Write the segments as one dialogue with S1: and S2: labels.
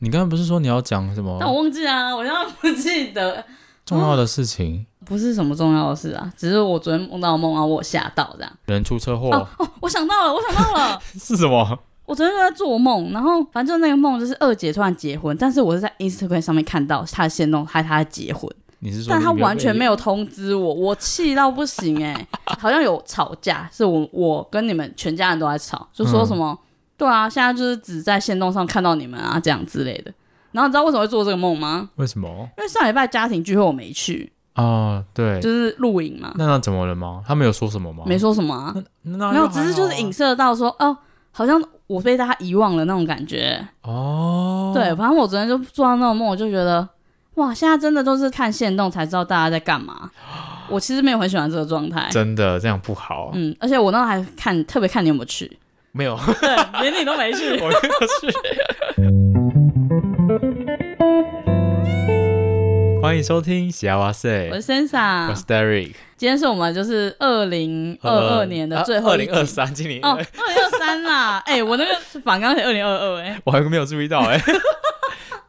S1: 你刚刚不是说你要讲什么？
S2: 但我忘记啊，我现在不记得
S1: 重要的事情。
S2: 不是什么重要的事啊，只是我昨天梦到梦啊，我吓到这样。
S1: 人出车祸
S2: 哦哦，我想到了，我想到了，
S1: 是什么？
S2: 我昨天就在做梦，然后反正那个梦就是二姐突然结婚，但是我是在 Instagram 上面看到她的限动，害她结婚。
S1: 你是说？
S2: 但她完全没有通知我，我气到不行哎、欸，好像有吵架，是我我跟你们全家人都在吵，就说什么、嗯、对啊，现在就是只在线动上看到你们啊这样之类的。然后你知道为什么会做这个梦吗？
S1: 为什么？
S2: 因为上礼拜家庭聚会我没去。
S1: 啊，对，
S2: 就是录影嘛。
S1: 那那怎么了吗？他没有说什么吗？
S2: 没说什么啊，没有，只是就是影射到说，哦，好像我被大家遗忘了那种感觉。哦，对，反正我昨天就做到那种梦，我就觉得，哇，现在真的都是看线动才知道大家在干嘛。我其实没有很喜欢这个状态，
S1: 真的这样不好。
S2: 嗯，而且我那还看特别看你有没有去，
S1: 没有，
S2: 对，连你都没去，
S1: 我没有去。欢迎收听《西呀哇 SAY》，
S2: 我是 Sansa，
S1: 我是 Derek。
S2: 今天是我们就是二零二二年的最后二零二三，
S1: 今年。
S2: 哦，二零二三啦。哎、欸，我那个反刚是二零二二，哎，
S1: 我还没有注意到、欸，哎，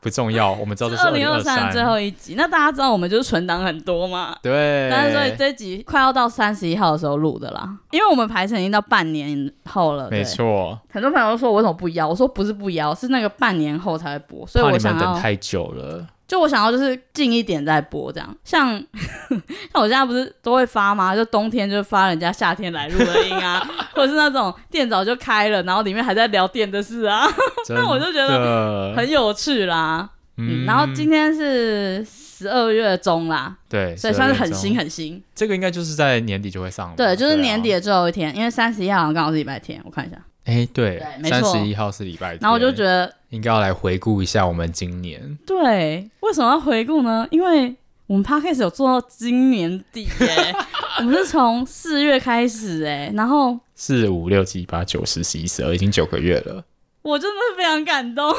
S1: 不重要，我们知道这是二零二三
S2: 最后一集。那大家知道我们就是存档很多嘛？
S1: 对。
S2: 但是所以这一集快要到三十一号的时候录的啦，因为我们排程已经到半年后了。
S1: 没错。
S2: 很多朋友都说我为什么不邀？我说不是不邀，是那个半年后才会播，所以我想要
S1: 等太久了。
S2: 就我想要就是近一点再播这样，像 像我现在不是都会发吗？就冬天就发人家夏天来录的音啊，或者是那种店早就开了，然后里面还在聊店的事啊，那我就觉得很有趣啦。嗯，然后今天是十二月中啦，
S1: 对，
S2: 所以算是很新很新。
S1: 这个应该就是在年底就会上了，
S2: 对，就是年底的最后一天，因为三十一号好像刚好是礼拜天，我看一下。
S1: 哎，对，三十一号是礼拜天，
S2: 然后我就觉得
S1: 应该要来回顾一下我们今年。
S2: 对，为什么要回顾呢？因为我们 Podcast 有做到今年底耶，我们是从四月开始哎，然后
S1: 四五六七八九十十一十二，已经九个月了。
S2: 我真的非常感动。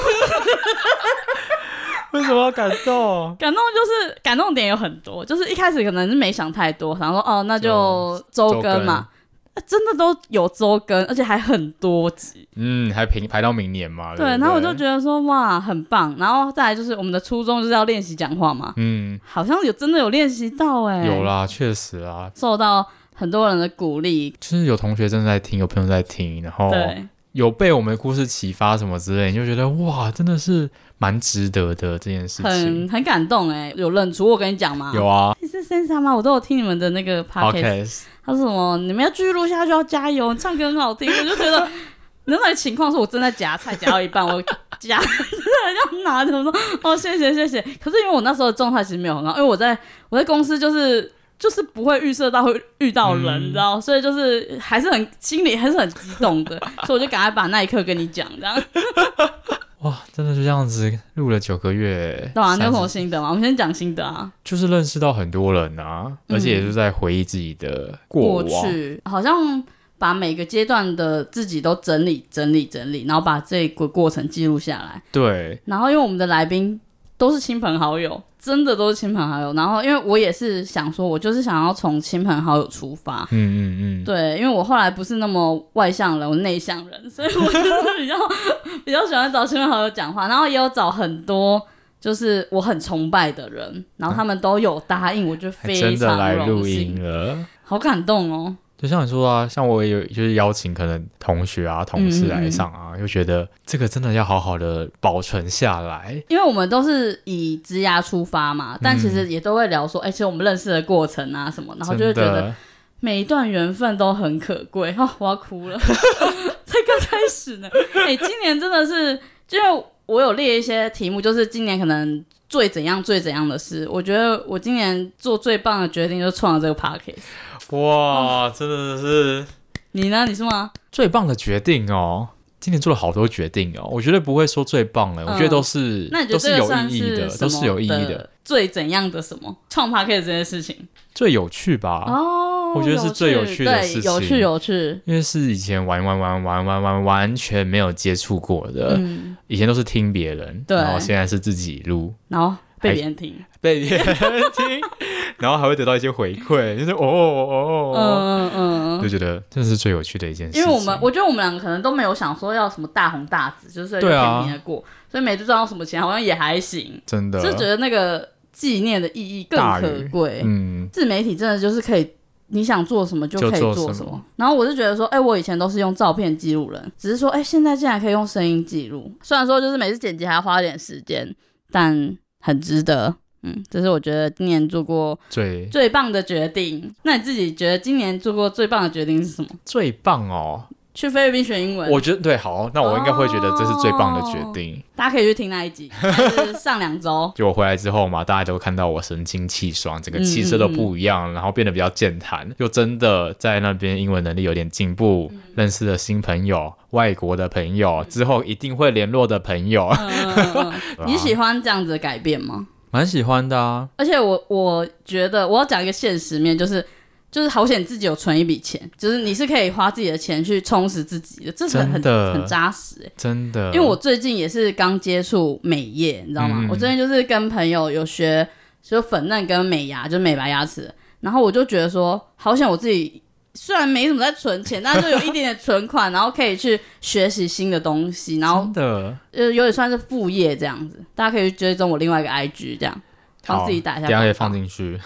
S1: 为什么要感动？
S2: 感动就是感动点有很多，就是一开始可能是没想太多，然后说哦，那就周更嘛。真的都有周更，而且还很多集。
S1: 嗯，还排排到明年嘛？
S2: 对，然后我就觉得说哇，很棒。然后再来就是我们的初衷就是要练习讲话嘛。嗯，好像有真的有练习到哎、欸。
S1: 有啦，确实啊，
S2: 受到很多人的鼓励。
S1: 就是有同学正在听，有朋友在听，然后有被我们的故事启发什么之类，你就觉得哇，真的是蛮值得的这件事情，
S2: 很很感动哎、欸。有认出我跟你讲吗？
S1: 有啊。
S2: 你是 Sansa 吗？我都有听你们的那个 podcast。他说什么？你们要继续录下去，要加油！你唱歌很好听，我就觉得 那种情况是我正在夹菜夹到一半，我夹真的要拿着，我说哦谢谢谢谢。可是因为我那时候的状态其实没有很好，因为我在我在公司就是就是不会预设到会遇到人，嗯、你知道，所以就是还是很心里还是很激动的，所以我就赶快把那一刻跟你讲这样。
S1: 哇，真的就这样子录了九个月，
S2: 对啊，你有什么心得吗？我们先讲心得啊，
S1: 就是认识到很多人啊，嗯、而且也是在回忆自己的过，过去，
S2: 好像把每个阶段的自己都整理、整理、整理，然后把这个过程记录下来。
S1: 对，
S2: 然后因为我们的来宾都是亲朋好友。真的都是亲朋好友，然后因为我也是想说，我就是想要从亲朋好友出发，嗯嗯嗯，对，因为我后来不是那么外向人，我内向人，所以我就是比较 比较喜欢找亲朋好友讲话，然后也有找很多就是我很崇拜的人，然后他们都有答应，我就非常荣幸，真的来录音了，好感动哦。
S1: 就像你说啊，像我也有就是邀请可能同学啊、同事来上啊，又、嗯、觉得这个真的要好好的保存下来，
S2: 因为我们都是以职涯出发嘛，但其实也都会聊说，哎、嗯，其实我们认识的过程啊什么，然后就会觉得每一段缘分都很可贵。哦，我要哭了，才刚开始呢。哎，今年真的是，就我有列一些题目，就是今年可能最怎样、最怎样的事。我觉得我今年做最棒的决定就是创了这个 Podcast。
S1: 哇，哦、真的是
S2: 你呢？你是吗？
S1: 最棒的决定哦！今年做了好多决定哦，我绝对不会说最棒的，嗯、我觉得都是，
S2: 那你觉得
S1: 都是有意义的，都是有意义的。
S2: 最怎样的什么创 Podcast 这件事情
S1: 最有趣吧？哦，我觉得是最有趣的事情，
S2: 有趣有趣，
S1: 因为是以前玩玩玩玩玩玩完全没有接触过的，嗯、以前都是听别人，对然后现在是自己录，
S2: 然后被别人听，
S1: 被别人听。然后还会得到一些回馈，就是哦哦哦哦，嗯嗯嗯，就觉得这是最有趣的一件事。
S2: 因为我们我觉得我们两个可能都没有想说要什么大红大紫，就是平平的过，啊、所以每次赚到什么钱好像也还行，
S1: 真的，
S2: 就觉得那个纪念的意义更可贵。嗯，自媒体真的就是可以。你想做什么就可以做什么，然后我就觉得说，哎、欸，我以前都是用照片记录人，只是说，哎、欸，现在竟然可以用声音记录。虽然说就是每次剪辑还要花点时间，但很值得。嗯，这是我觉得今年做过最最棒的决定。那你自己觉得今年做过最棒的决定是什么？
S1: 最棒哦。
S2: 去菲律宾学英文，
S1: 我觉得对，好，那我应该会觉得这是最棒的决定。哦、
S2: 大家可以去听那一集，是上两周。
S1: 就我回来之后嘛，大家都看到我神清气爽，整个气色都不一样，嗯嗯嗯，然后变得比较健谈，又真的在那边英文能力有点进步，嗯、认识了新朋友，外国的朋友，之后一定会联络的朋友。
S2: 你喜欢这样子的改变吗？
S1: 蛮喜欢的啊，
S2: 而且我我觉得我要讲一个现实面，就是。就是好险自己有存一笔钱，就是你是可以花自己的钱去充实自己的，这是很
S1: 的
S2: 很扎实哎、欸，
S1: 真的。
S2: 因为我最近也是刚接触美业，你知道吗？嗯、我最近就是跟朋友有学，就粉嫩跟美牙，就是美白牙齿。然后我就觉得说，好险我自己虽然没怎么在存钱，但是就有一点点存款，然后可以去学习新的东西，然后的呃有点算是副业这样子。大家可以去追踪我另外一个 IG，这样帮自己打一下，
S1: 等下可以放进去。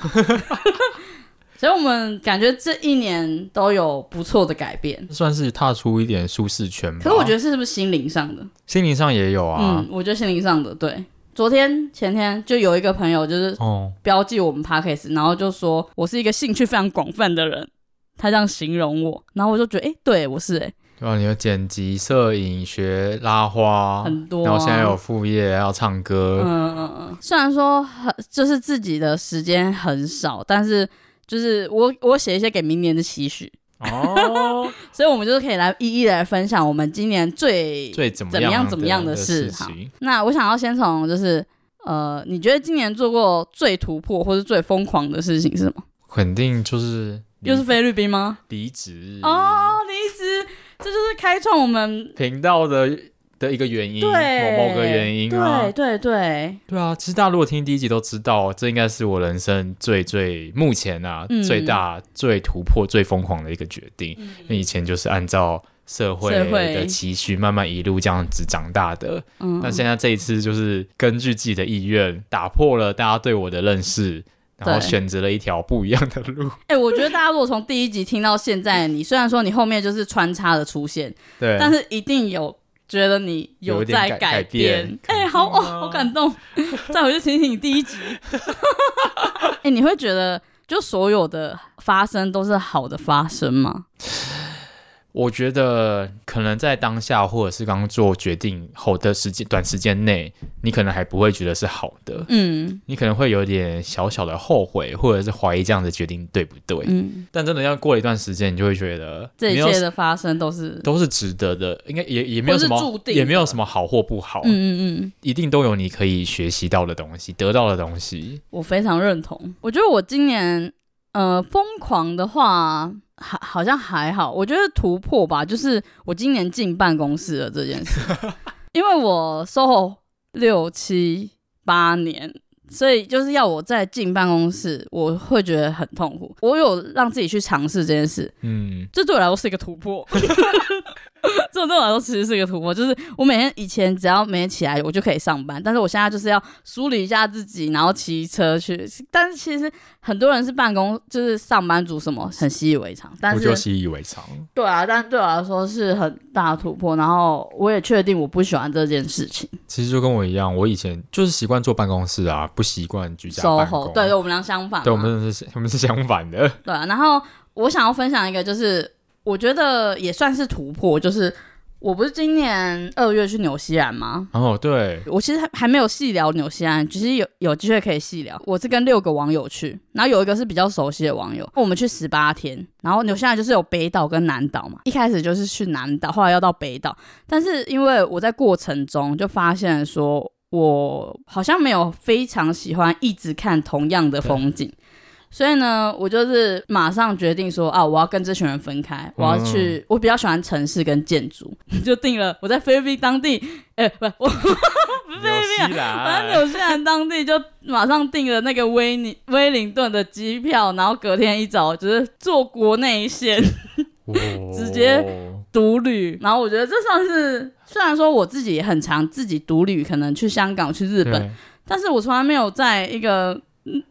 S2: 所以我们感觉这一年都有不错的改变，
S1: 算是踏出一点舒适圈吧。
S2: 可是我觉得是不是心灵上的？
S1: 心灵上也有啊。
S2: 嗯，我觉得心灵上的对。昨天前天就有一个朋友就是标记我们 Podcast，、哦、然后就说我是一个兴趣非常广泛的人，他这样形容我，然后我就觉得哎、欸，对我是哎、欸。
S1: 对啊，你有剪辑、摄影、学拉花，
S2: 很多、啊。
S1: 然后现在有副业，要唱歌。
S2: 嗯嗯嗯。虽然说很就是自己的时间很少，但是。就是我我写一些给明年的期许哦，所以我们就是可以来一一来分享我们今年最
S1: 最怎么样
S2: 怎么样的事。情，那我想要先从就是呃，你觉得今年做过最突破或是最疯狂的事情是什么？
S1: 肯定就是
S2: 又是菲律宾吗？
S1: 离职
S2: 哦，离职，这就是开创我们
S1: 频道的。的一个原因，对某某个原因啊，
S2: 对对对，
S1: 对啊，其实大家如果听第一集都知道，这应该是我人生最最目前啊、嗯、最大最突破最疯狂的一个决定。嗯、因为以前就是按照社会的期许，慢慢一路这样子长大的。嗯，但现在这一次就是根据自己的意愿，打破了大家对我的认识，然后选择了一条不一样的路。
S2: 哎、欸，我觉得大家如果从第一集听到现在，你虽然说你后面就是穿插的出现，对，但是一定有。觉得你有在改变，哎、欸，好哦，好感动。再回去听听你第一集。哎、欸，你会觉得就所有的发生都是好的发生吗？
S1: 我觉得可能在当下，或者是刚做决定后的时间短时间内，你可能还不会觉得是好的。嗯，你可能会有点小小的后悔，或者是怀疑这样的决定对不对？嗯，但真的要过了一段时间，你就会觉得
S2: 这一切的发生都是
S1: 都是值得的，应该也也没有什么注定，也没有什么好或不好。嗯嗯嗯，一定都有你可以学习到的东西，得到的东西。
S2: 我非常认同。我觉得我今年呃疯狂的话。好，好像还好。我觉得突破吧，就是我今年进办公室了这件事，因为我 SOHO 六七八年，所以就是要我再进办公室，我会觉得很痛苦。我有让自己去尝试这件事，嗯，这对我来说是一个突破。这对我来说其实是一个突破，就是我每天以前只要每天起来我就可以上班，但是我现在就是要梳理一下自己，然后骑车去。但是其实很多人是办公，就是上班族什么很习以为常，但是
S1: 我就习以为常。
S2: 对啊，但对我来说是很大的突破。然后我也确定我不喜欢这件事情。
S1: 其实就跟我一样，我以前就是习惯坐办公室啊，不习惯居家办公。
S2: 对，对，我们俩相反。
S1: 对，我们是，我们是相反的。
S2: 对啊，然后我想要分享一个，就是。我觉得也算是突破，就是我不是今年二月去纽西兰吗？
S1: 哦，对，
S2: 我其实还还没有细聊纽西兰，其实有有机会可以细聊。我是跟六个网友去，然后有一个是比较熟悉的网友，我们去十八天，然后纽西兰就是有北岛跟南岛嘛。一开始就是去南岛，后来要到北岛，但是因为我在过程中就发现说，我好像没有非常喜欢一直看同样的风景。所以呢，我就是马上决定说啊，我要跟这群人分开，我要去。嗯、我比较喜欢城市跟建筑，就定了我在菲律宾当地，哎、欸，不，我菲律宾啊，反正纽西兰当地就马上订了那个威尼威灵顿的机票，然后隔天一早就是坐国内线，直接独旅。然后我觉得这算是，虽然说我自己也很常自己独旅，可能去香港、去日本，但是我从来没有在一个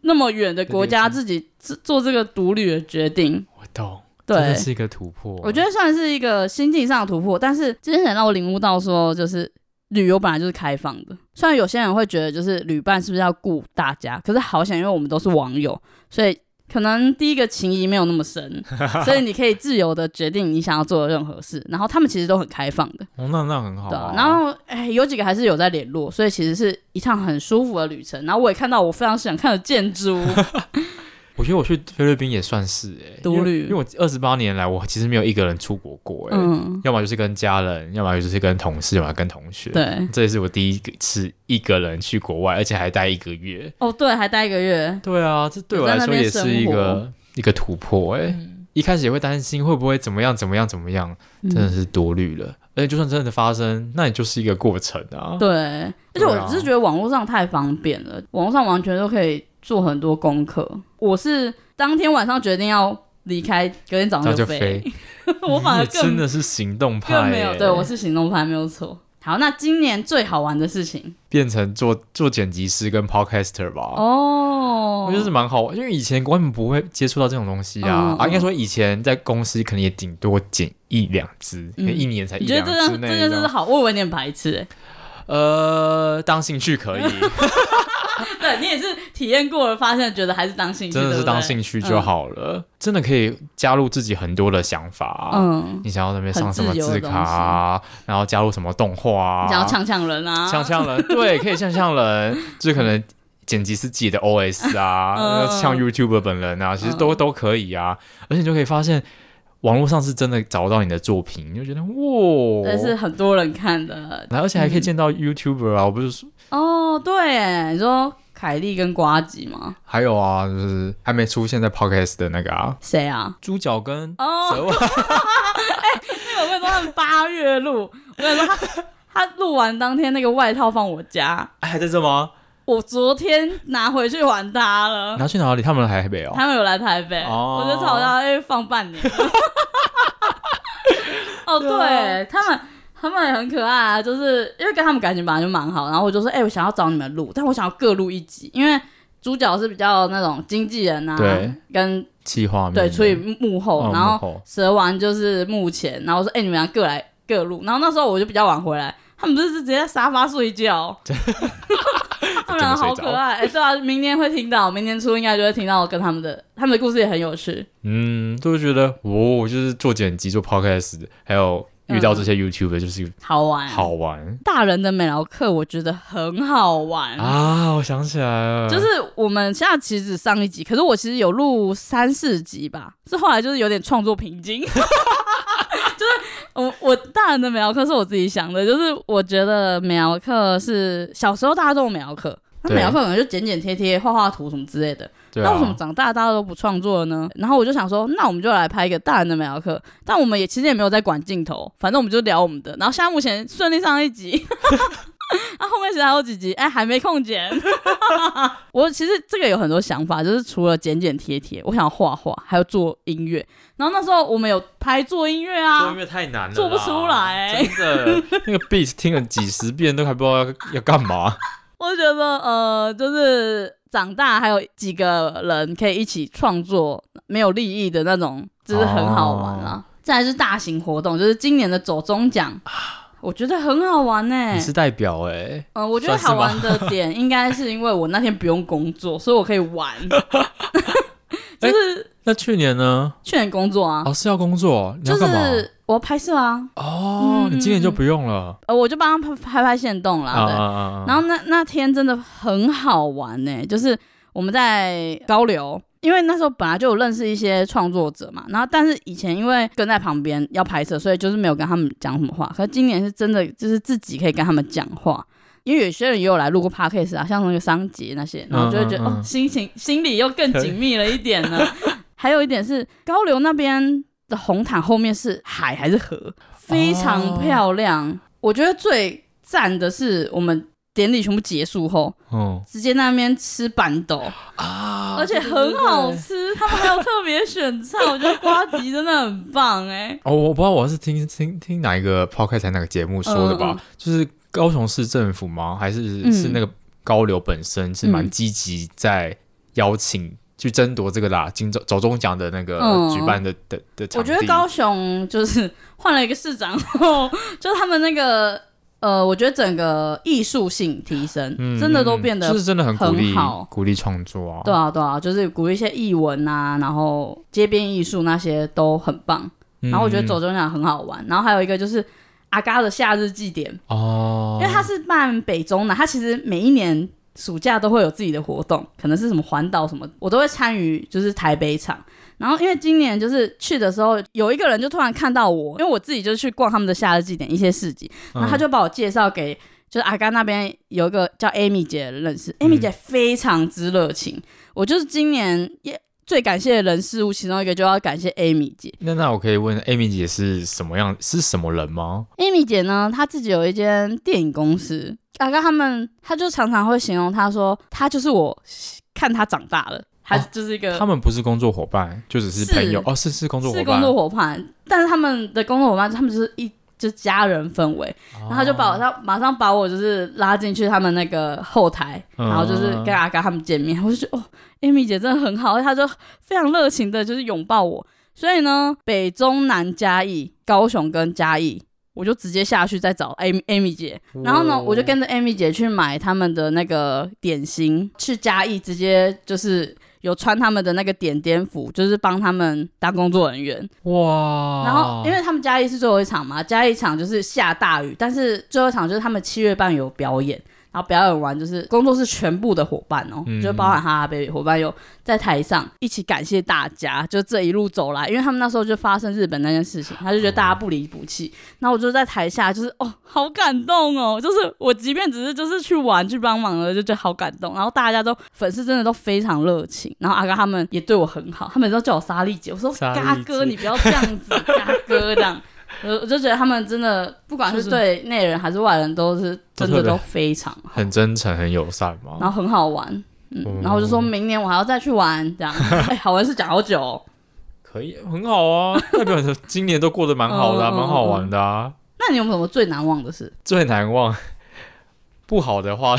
S2: 那么远的国家自己做这个独旅的决定。
S1: 我懂。对，真的是一个突破。
S2: 我觉得算是一个心境上的突破，但是今天很让我领悟到说，就是旅游本来就是开放的。虽然有些人会觉得，就是旅伴是不是要顾大家，可是好险，因为我们都是网友，所以可能第一个情谊没有那么深，所以你可以自由的决定你想要做的任何事。然后他们其实都很开放的。
S1: 哦，那那很好啊。
S2: 对啊。然后哎，有几个还是有在联络，所以其实是一趟很舒服的旅程。然后我也看到我非常想看的建筑。
S1: 我觉得我去菲律宾也算是哎、欸，独旅，因为我二十八年来，我其实没有一个人出国过哎、欸，嗯，要么就是跟家人，要么就是跟同事，要么跟同学，
S2: 对，
S1: 这也是我第一次一个人去国外，而且还待一个月。
S2: 哦，对，还待一个月。
S1: 对啊，这对我来说也是一个一个突破哎、欸嗯。一开始也会担心会不会怎么样怎么样怎么样，真的是多虑了。而且就算真的发生，那也就是一个过程啊。
S2: 对，而且我只是觉得网络上太方便了，网络上完全都可以。做很多功课，我是当天晚上决定要离开，隔天早上就飞。我反而
S1: 真的是行动派，更
S2: 没有。对，我是行动派，没有错。好，那今年最好玩的事情，
S1: 变成做做剪辑师跟 podcaster 吧。
S2: 哦，
S1: 我觉得是蛮好玩，因为以前根本不会接触到这种东西啊。嗯、啊，应该说以前在公司可能也顶多剪一两支，嗯、一年才一两支。你觉得这
S2: 这件事好？我以为你很排斥哎。
S1: 呃，当兴趣可以。
S2: 对，你也是体验过了，发现觉得还是当兴趣，
S1: 真的是当兴趣就好了。嗯、真的可以加入自己很多的想法。嗯，你想要那边上什么字卡啊，然后加入什么动画啊，
S2: 你想要呛呛人啊，
S1: 呛呛人，对，可以呛呛人，就可能剪辑是自己的 OS 啊，像、嗯、YouTuber 本人啊，其实都、嗯、都可以啊，而且你就可以发现。网络上是真的找到你的作品，你就觉得哇，
S2: 但是很多人看的，
S1: 而且还可以见到 YouTuber 啊，嗯、我不是说
S2: 哦，对，你说凯莉跟瓜吉吗？
S1: 还有啊，就是还没出现在 Podcast 的那个啊，
S2: 谁啊？
S1: 猪脚跟
S2: 哦，哎、欸，那个我跟你说，他们八月录，我跟你说他他录完当天那个外套放我家，
S1: 哎，还在这吗？
S2: 我昨天拿回去还他了。
S1: 拿去哪里？他们来台北哦。
S2: 他们有来台北，哦、我就吵他，因为放半年。哦，对，对他们，他们也很可爱啊，就是因为跟他们感情本来就蛮好，然后我就说，哎、欸，我想要找你们录，但我想要各录一集，因为主角是比较那种经纪人啊，
S1: 对，
S2: 跟
S1: 企划
S2: 对，处理幕后，哦、然后蛇丸就是幕前，然后我说，哎、欸，你们俩各来各录，然后那时候我就比较晚回来，他们不是直接在沙发睡觉。他们好可爱，哎、欸，对啊，明年会听到，明年初应该就会听到我跟他们的，他们的故事也很有趣。
S1: 嗯，就会觉得哦，就是做剪辑、做 podcast，还有遇到这些 YouTuber，就是
S2: 好玩，
S1: 好玩。
S2: 大人的美劳课我觉得很好玩
S1: 啊！我想起来了，
S2: 就是我们现在其实只上一集，可是我其实有录三四集吧，是后来就是有点创作瓶颈。就是我我大人的美劳课是我自己想的，就是我觉得美劳课是小时候大家都有美劳课，那美劳课可能就剪剪贴贴、画画图什么之类的。那为什么长大大家都不创作了呢？然后我就想说，那我们就来拍一个大人的美劳课，但我们也其实也没有在管镜头，反正我们就聊我们的。然后现在目前顺利上一集。那、啊、后面其实还有几集，哎、欸，还没空剪。我其实这个有很多想法，就是除了剪剪贴贴，我想画画，还有做音乐。然后那时候我们有拍做音乐啊，
S1: 做音乐太难了，
S2: 做不出来。
S1: 真的，那个 beat 听了几十遍都还不知道要要干嘛。
S2: 我觉得呃，就是长大还有几个人可以一起创作没有利益的那种，就是很好玩啊。再、哦、来是大型活动，就是今年的走中奖。我觉得很好玩呢、欸。
S1: 你是代表哎、欸。
S2: 嗯、呃，我觉得好玩的点应该是因为我那天不用工作，所以我可以玩。就是、欸、
S1: 那去年呢？
S2: 去年工作啊。
S1: 哦，是要工作？你要干嘛？
S2: 就是我要拍摄啊。
S1: 哦、嗯，你今年就不用了。
S2: 呃，我就帮他拍拍拍线动啦。对。啊、然后那那天真的很好玩呢、欸，就是我们在高流。因为那时候本来就有认识一些创作者嘛，然后但是以前因为跟在旁边要拍摄，所以就是没有跟他们讲什么话。可是今年是真的，就是自己可以跟他们讲话，因为有些人也有来录过 podcast 啊，像那个桑杰那些，然后就会觉得、嗯嗯嗯、哦，心情心里又更紧密了一点呢。还有一点是高流那边的红毯后面是海还是河，非常漂亮。哦、我觉得最赞的是我们。典礼全部结束后，嗯，直接那边吃板豆啊，而且很好吃。对对对，他们还有特别选菜，我觉得瓜吉真的很棒哎、欸。
S1: 哦，我不知道我是听听听哪一个 podcast 才哪个节目说的吧？嗯、就是高雄市政府吗？还是、嗯、是那个高流本身是蛮积极在邀请去争夺这个啦，金走走中奖的那个举办的、嗯、的的场地。
S2: 我觉得高雄就是换了一个市长后，就他们那个。呃，我觉得整个艺术性提升，嗯、真的都变得
S1: 就是真的很鼓励
S2: 好，
S1: 鼓励创作啊。
S2: 对啊，对啊，就是鼓励一些艺文啊，然后街边艺术那些都很棒。嗯、然后我觉得走中奖很好玩。然后还有一个就是阿嘎的夏日祭典哦，因为他是办北中南，他其实每一年暑假都会有自己的活动，可能是什么环岛什么，我都会参与，就是台北场。然后，因为今年就是去的时候，有一个人就突然看到我，因为我自己就去逛他们的夏日祭典一些市集，然后他就把我介绍给，就是阿甘那边有一个叫 Amy 姐的认识，Amy 姐非常之热情，嗯、我就是今年也最感谢的人事物其中一个，就要感谢 Amy 姐。
S1: 那那我可以问 Amy 姐是什么样，是什么人吗
S2: ？Amy 姐呢，她自己有一间电影公司，阿甘他们，她就常常会形容她说，她就是我看她长大了。还就是一个、哦，
S1: 他们不是工作伙伴，就只是朋友是哦，是是工作伙伴，
S2: 是工作伙伴，但是他们的工作伙伴，他们就是一就是家人氛围，哦、然后他就把我他马上把我就是拉进去他们那个后台，嗯、然后就是跟阿嘎他们见面，我就觉得哦，Amy 姐真的很好，他就非常热情的，就是拥抱我，所以呢，北中南嘉义、高雄跟嘉义。我就直接下去再找 Amy Amy 姐，然后呢，我就跟着 Amy 姐去买他们的那个点心，去嘉义直接就是有穿他们的那个点点服，就是帮他们当工作人员。哇！然后因为他们嘉义是最后一场嘛，嘉义一场就是下大雨，但是最后一场就是他们七月半有表演。然后表演完就是工作室全部的伙伴哦，嗯、就包含哈哈 baby 伙伴有在台上一起感谢大家，就这一路走来，因为他们那时候就发生日本那件事情，他就觉得大家不离不弃。那、哦、我就在台下，就是哦，好感动哦，就是我即便只是就是去玩去帮忙了，就觉得好感动。然后大家都粉丝真的都非常热情，然后阿嘎他们也对我很好，他们都叫我莎莉姐，我说嘎哥你不要这样子，嘎哥这样。我我就觉得他们真的，不管是对内人还是外人，都是真的都非常好，
S1: 很真诚、很友善嘛。
S2: 然后很好玩，嗯，嗯然后我就说明年我还要再去玩，这样。哎，好玩是讲好久哦，
S1: 可以，很好啊。代表今年都过得蛮好的、啊，蛮、嗯、好玩的啊。
S2: 那你有没有什么最难忘的事？
S1: 最难忘，不好的话，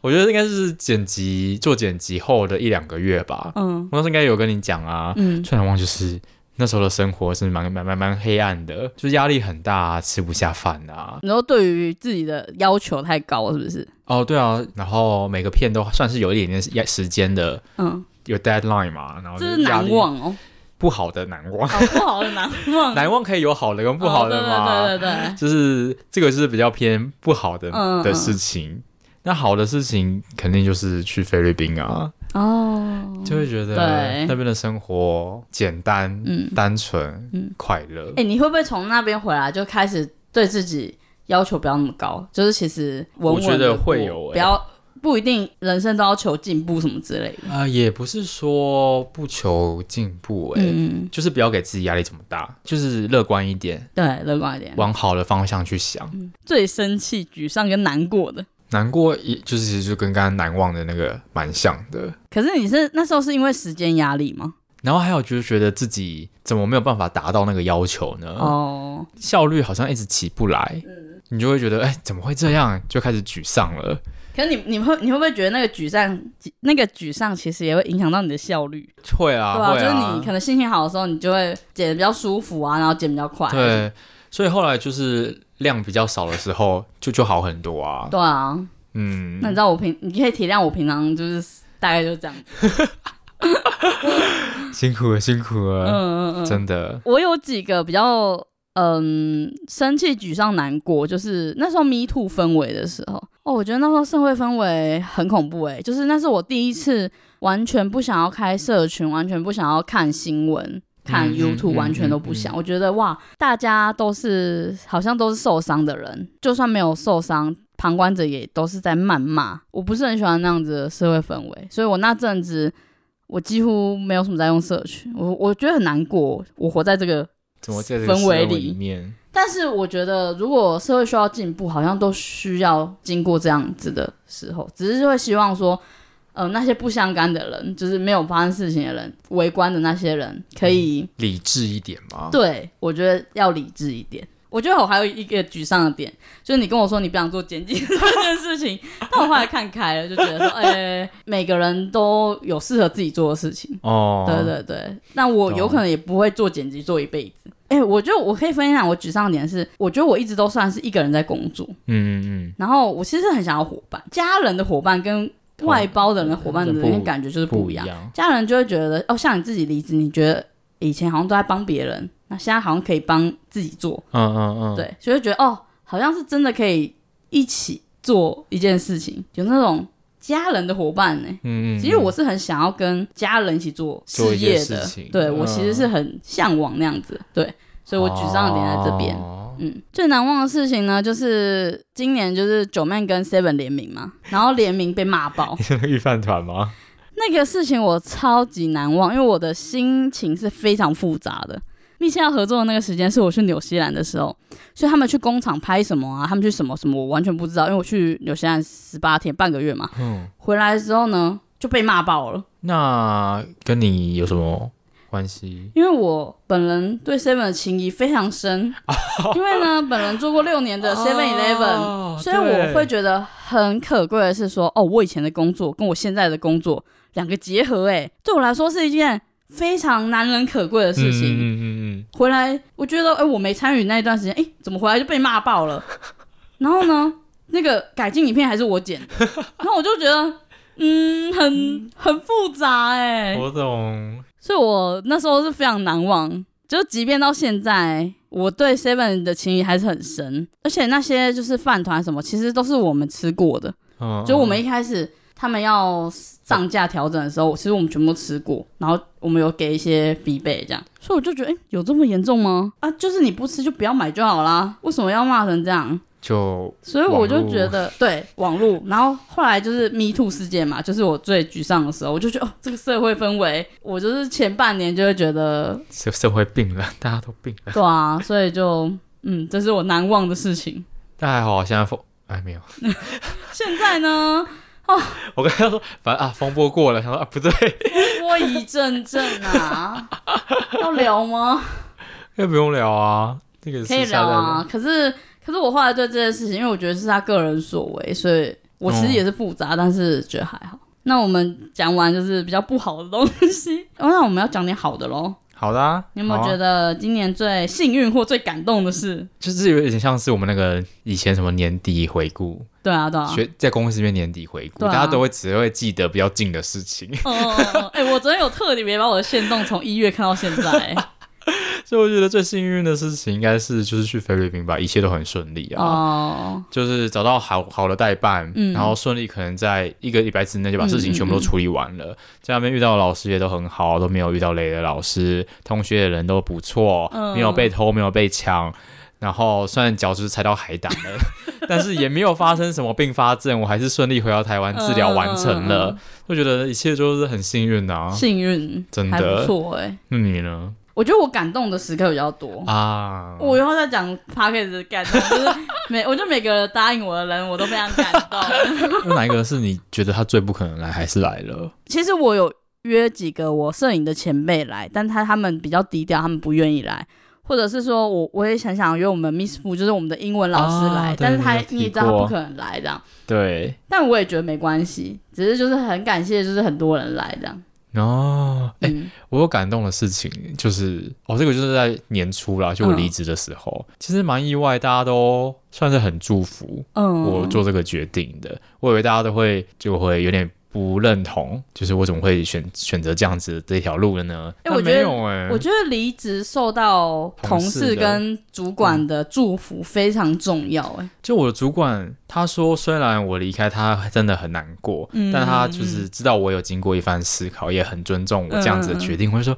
S1: 我觉得应该是剪辑做剪辑后的一两个月吧。嗯，我当时应该有跟你讲啊。嗯，最难忘就是。那时候的生活是蛮蛮蛮蛮黑暗的，就是压力很大啊，吃不下饭啊。
S2: 然后对于自己的要求太高，是不是？
S1: 哦，对啊。然后每个片都算是有一点点时间的，嗯，有 deadline 嘛。然后
S2: 这是难忘哦，
S1: 不好的难忘，
S2: 哦、不好的难忘，
S1: 难忘可以有好的跟不好的嘛。
S2: 哦、对对对对，
S1: 就是这个是比较偏不好的的事情。嗯、那好的事情肯定就是去菲律宾啊。哦，就会觉得那边的生活简单、嗯、单纯、嗯、快乐。
S2: 哎、欸，你会不会从那边回来就开始对自己要求不要那么高？就是其实稳稳，我觉得会有、欸，不要不一定人生都要求进步什么之类的。
S1: 啊、呃，也不是说不求进步、欸，哎、嗯，就是不要给自己压力这么大，就是乐观一点，
S2: 对，乐观一点，
S1: 往好的方向去想。
S2: 嗯、最生气、沮丧跟难过的。
S1: 难过，也就是其实就跟刚刚难忘的那个蛮像的。
S2: 可是你是那时候是因为时间压力吗？
S1: 然后还有就是觉得自己怎么没有办法达到那个要求呢？哦，效率好像一直起不来，嗯，你就会觉得哎，怎么会这样？就开始沮丧了。
S2: 可是你你会你会不会觉得那个沮丧，那个沮丧其实也会影响到你的效率？
S1: 会啊，对啊，
S2: 就是你可能心情好的时候，你就会剪的比较舒服啊，然后剪比较快。
S1: 对，所以后来就是。量比较少的时候，就就好很多啊。
S2: 对啊，嗯，那你知道我平，你可以体谅我平常就是大概就这样子。
S1: 辛苦了，辛苦了，嗯嗯嗯，真的。
S2: 我有几个比较嗯生气、沮丧、难过，就是那时候 Me Too 氛围的时候，哦，我觉得那时候社会氛围很恐怖哎，就是那是我第一次完全不想要开社群，完全不想要看新闻。看 YouTube 完全都不想，嗯嗯嗯嗯、我觉得哇，大家都是好像都是受伤的人，就算没有受伤，旁观者也都是在谩骂，我不是很喜欢那样子的社会氛围，所以我那阵子我几乎没有什么在用社群，我我觉得很难过，我活在这个氛围里面。但是我觉得，如果社会需要进步，好像都需要经过这样子的时候，只是会希望说。呃，那些不相干的人，就是没有发生事情的人，围观的那些人，可以、嗯、
S1: 理智一点吗？
S2: 对，我觉得要理智一点。我觉得我还有一个沮丧的点，就是你跟我说你不想做剪辑这件事情，但我后来看开了，就觉得说，哎、欸，每个人都有适合自己做的事情。哦，对对对，那我有可能也不会做剪辑做一辈子。哎、欸，我觉得我可以分享我沮丧点是，我觉得我一直都算是一个人在工作。嗯嗯嗯。然后我其实很想要伙伴，家人的伙伴跟。外包的人伙伴的那种感觉就是不一样，家人就会觉得哦，像你自己离职，你觉得以前好像都在帮别人，那现在好像可以帮自己做，嗯嗯嗯，对，所以就觉得哦，好像是真的可以一起做一件事情，有那种家人的伙伴呢。嗯嗯，其实我是很想要跟家人一起做事业的，对，我其实是很向往那样子，对，所以我沮丧的点在这边。嗯，最难忘的事情呢，就是今年就是九妹跟 Seven 联名嘛，然后联名被骂爆。
S1: 你是那个御饭团吗？
S2: 那个事情我超级难忘，因为我的心情是非常复杂的。密切要合作的那个时间是我去纽西兰的时候，所以他们去工厂拍什么啊？他们去什么什么，我完全不知道，因为我去纽西兰十八天半个月嘛。嗯。回来的时候呢，就被骂爆了。
S1: 那跟你有什么？关系，
S2: 因为我本人对 Seven 的情谊非常深，因为呢，本人做过六年的 Seven Eleven，所以我会觉得很可贵的是说，哦，我以前的工作跟我现在的工作两个结合，哎，对我来说是一件非常难能可贵的事情。嗯嗯嗯。回来，我觉得，哎，我没参与那一段时间，哎，怎么回来就被骂爆了？然后呢，那个改进影片还是我剪的，然后我就觉得，嗯，很很复杂，哎，
S1: 我懂。
S2: 所以我那时候是非常难忘，就即便到现在，我对 Seven 的情谊还是很深。而且那些就是饭团什么，其实都是我们吃过的。嗯，就我们一开始他们要上架调整的时候，其实我们全部都吃过，然后我们有给一些 feedback 这样。所以我就觉得，哎、欸，有这么严重吗？啊，就是你不吃就不要买就好啦，为什么要骂成这样？
S1: 就
S2: 所以我就觉得对网络，然后后来就是 Me Too 事件嘛，就是我最沮丧的时候，我就觉得哦，这个社会氛围，我就是前半年就会觉得
S1: 社社会病了，大家都病了。
S2: 对啊，所以就嗯，这是我难忘的事情。
S1: 但还好，现在风哎没有。
S2: 现在呢？哦，
S1: 我跟他说，反正啊，风波过了。他说啊，不对，
S2: 风波一阵阵啊，要聊吗？
S1: 可以不用聊啊，这个
S2: 可以聊啊，可是。可是我后来对这件事情，因为我觉得是他个人所为，所以我其实也是复杂，嗯、但是觉得还好。那我们讲完就是比较不好的东西，哦、那我们要讲点好的喽。
S1: 好的啊，
S2: 你有没有觉得今年最幸运或最感动的事？
S1: 就是有点像是我们那个以前什么年底回顾。
S2: 对啊，对啊，
S1: 学在公司里面年底回顾，啊、大家都会只会记得比较近的事情。
S2: 哦哎、欸，我昨天有特别把我的线动从一月看到现在。
S1: 所以我觉得最幸运的事情应该是就是去菲律宾吧，一切都很顺利啊。哦，就是找到好好的代办，嗯、然后顺利可能在一个礼拜之内就把事情全部都处理完了。嗯嗯嗯、在那边遇到的老师也都很好，都没有遇到雷的老师，同学的人都不错，嗯、没有被偷，没有被抢。然后虽然脚趾踩到海胆了，但是也没有发生什么并发症，我还是顺利回到台湾治疗完成了。我、嗯、觉得一切都是很幸运啊，
S2: 幸运，真的不错哎、欸。
S1: 那你呢？
S2: 我觉得我感动的时刻比较多啊！我以后再讲 Podcast 的感动，就是每 我觉得每个答应我的人，我都非常感动。
S1: 那哪一个是你觉得他最不可能来，还是来了？
S2: 其实我有约几个我摄影的前辈来，但他他们比较低调，他们不愿意来，或者是说我我也想想约我们 Miss Fu，就是我们的英文老师来，啊、但是他你也知道他不可能来这样。
S1: 对，
S2: 但我也觉得没关系，只是就是很感谢，就是很多人来这样。
S1: 哦，哎、我有感动的事情就是，哦，这个就是在年初啦，就我离职的时候，嗯、其实蛮意外，大家都算是很祝福，嗯，我做这个决定的，嗯、我以为大家都会就会有点。不认同，就是我怎么会选选择这样子这条路了呢？哎、欸，我觉得，
S2: 我觉得离职受到同事跟主管的祝福非常重要。哎，
S1: 就我的主管他说，虽然我离开他真的很难过，嗯、但他就是知道我有经过一番思考，也很尊重我这样子的决定。我就、嗯、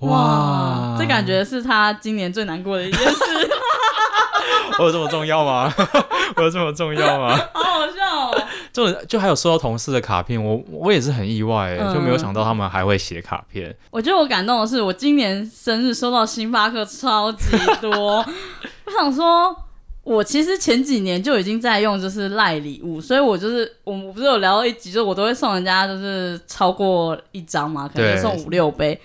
S1: 说，
S2: 哇，这感觉是他今年最难过的一件事。
S1: 我有这么重要吗？我有这么重要吗？
S2: 好好笑哦！
S1: 就就还有收到同事的卡片，我我也是很意外，嗯、就没有想到他们还会写卡片。
S2: 我觉得我感动的是，我今年生日收到星巴克超级多。我想说，我其实前几年就已经在用就是赖礼物，所以我就是我们不是有聊到一集，就我都会送人家就是超过一张嘛，可能就送五六杯。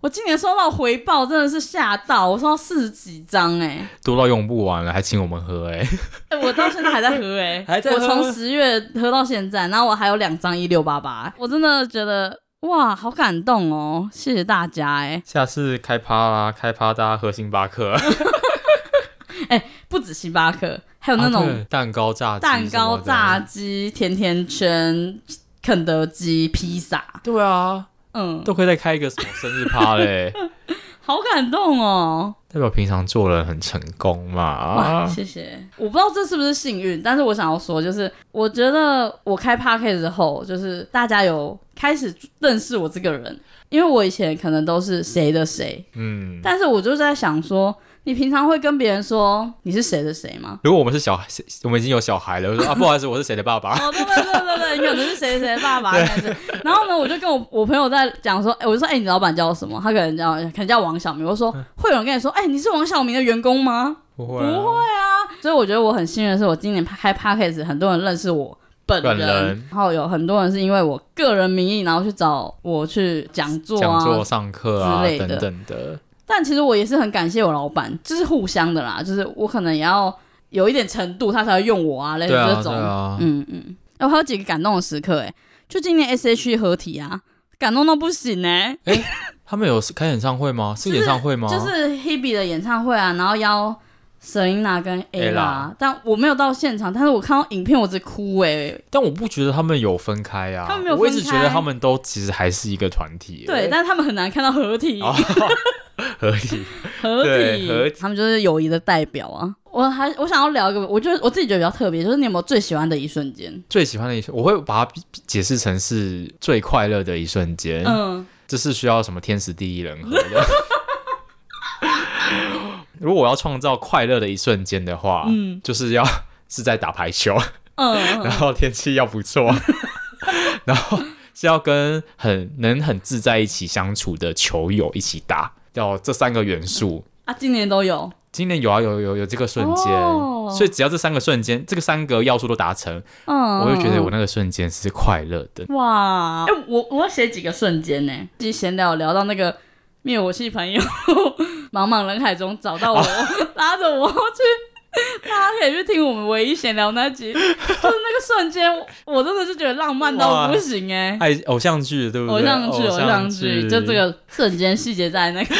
S2: 我今年收到回报真的是吓到，我收到四十几张哎，
S1: 多到用不完了，还请我们喝哎，
S2: 哎，我到现在还在喝哎，还在喝，我从十月喝到现在，然后我还有两张一六八八，我真的觉得哇，好感动哦，谢谢大家哎，
S1: 下次开趴啦，开趴大家喝星巴克，
S2: 哎，不止星巴克，还有那种、啊、
S1: 蛋糕炸鸡
S2: 蛋糕炸鸡、甜甜圈、肯德基、披萨，
S1: 对啊。嗯，都可以再开一个什么生日趴嘞，
S2: 好感动哦！
S1: 代表平常做人很成功嘛。
S2: 谢谢。我不知道这是不是幸运，但是我想要说，就是我觉得我开 Podcast 之后，就是大家有开始认识我这个人，因为我以前可能都是谁的谁，嗯，但是我就在想说。你平常会跟别人说你是谁的谁吗？
S1: 如果我们是小孩，我们已经有小孩了，我说啊，不好意思，我是谁的爸爸。
S2: 哦，对对对对对，你可能是谁谁的爸爸。对然后呢，我就跟我我朋友在讲说，哎，我就说，哎，你老板叫什么？他可能叫可能叫王小明。我说，会有人跟你说，哎，你是王小明的员工吗？
S1: 不会，啊，
S2: 不会啊。所以我觉得我很幸运的是，我今年开 Podcast，很多人认识我本人，然后有很多人是因为我个人名义，然后去找我去讲座啊、
S1: 讲座上课啊之类的等等的。
S2: 但其实我也是很感谢我老板，就是互相的啦，就是我可能也要有一点程度，他才会用我啊，类似这种，啊啊、嗯嗯。我还有几个感动的时刻，哎，就今年 S.H.E 合体啊，感动到不行哎。哎，
S1: 他们有开演唱会吗？是演唱会吗？
S2: 就是、就是 Hebe 的演唱会啊，然后邀 Selina 跟 Ella，Ella 但我没有到现场，但是我看到影片我直哭哎。
S1: 但我不觉得他们有分开啊，他们没有分开，我一直觉得他们都其实还是一个团体。
S2: 对，但是他们很难看到合体。哦
S1: 合体，
S2: 合体，合体，他们就是友谊的代表啊！我还我想要聊一个，我觉得我自己觉得比较特别，就是你有没有最喜欢的一瞬间？
S1: 最喜欢的一瞬，我会把它解释成是最快乐的一瞬间。嗯，这是需要什么天时地利人和的。如果我要创造快乐的一瞬间的话，嗯，就是要是在打排球，嗯，然后天气要不错，然后是要跟很能很自在一起相处的球友一起打。要这三个元素。
S2: 啊，今年都有，
S1: 今年有啊，有有有这个瞬间，哦、所以只要这三个瞬间，这个三个要素都达成，嗯，我就觉得我那个瞬间是快乐的。
S2: 哇，哎、欸，我我要写几个瞬间呢？自己闲聊聊到那个灭火器朋友，茫茫人海中找到我，啊、拉着我去。大家可以去听我们唯一闲聊那集，就是那个瞬间，我真的是觉得浪漫到不行哎、欸！
S1: 爱偶像剧对不对？
S2: 偶像剧，偶像剧，就这个瞬间细节在那个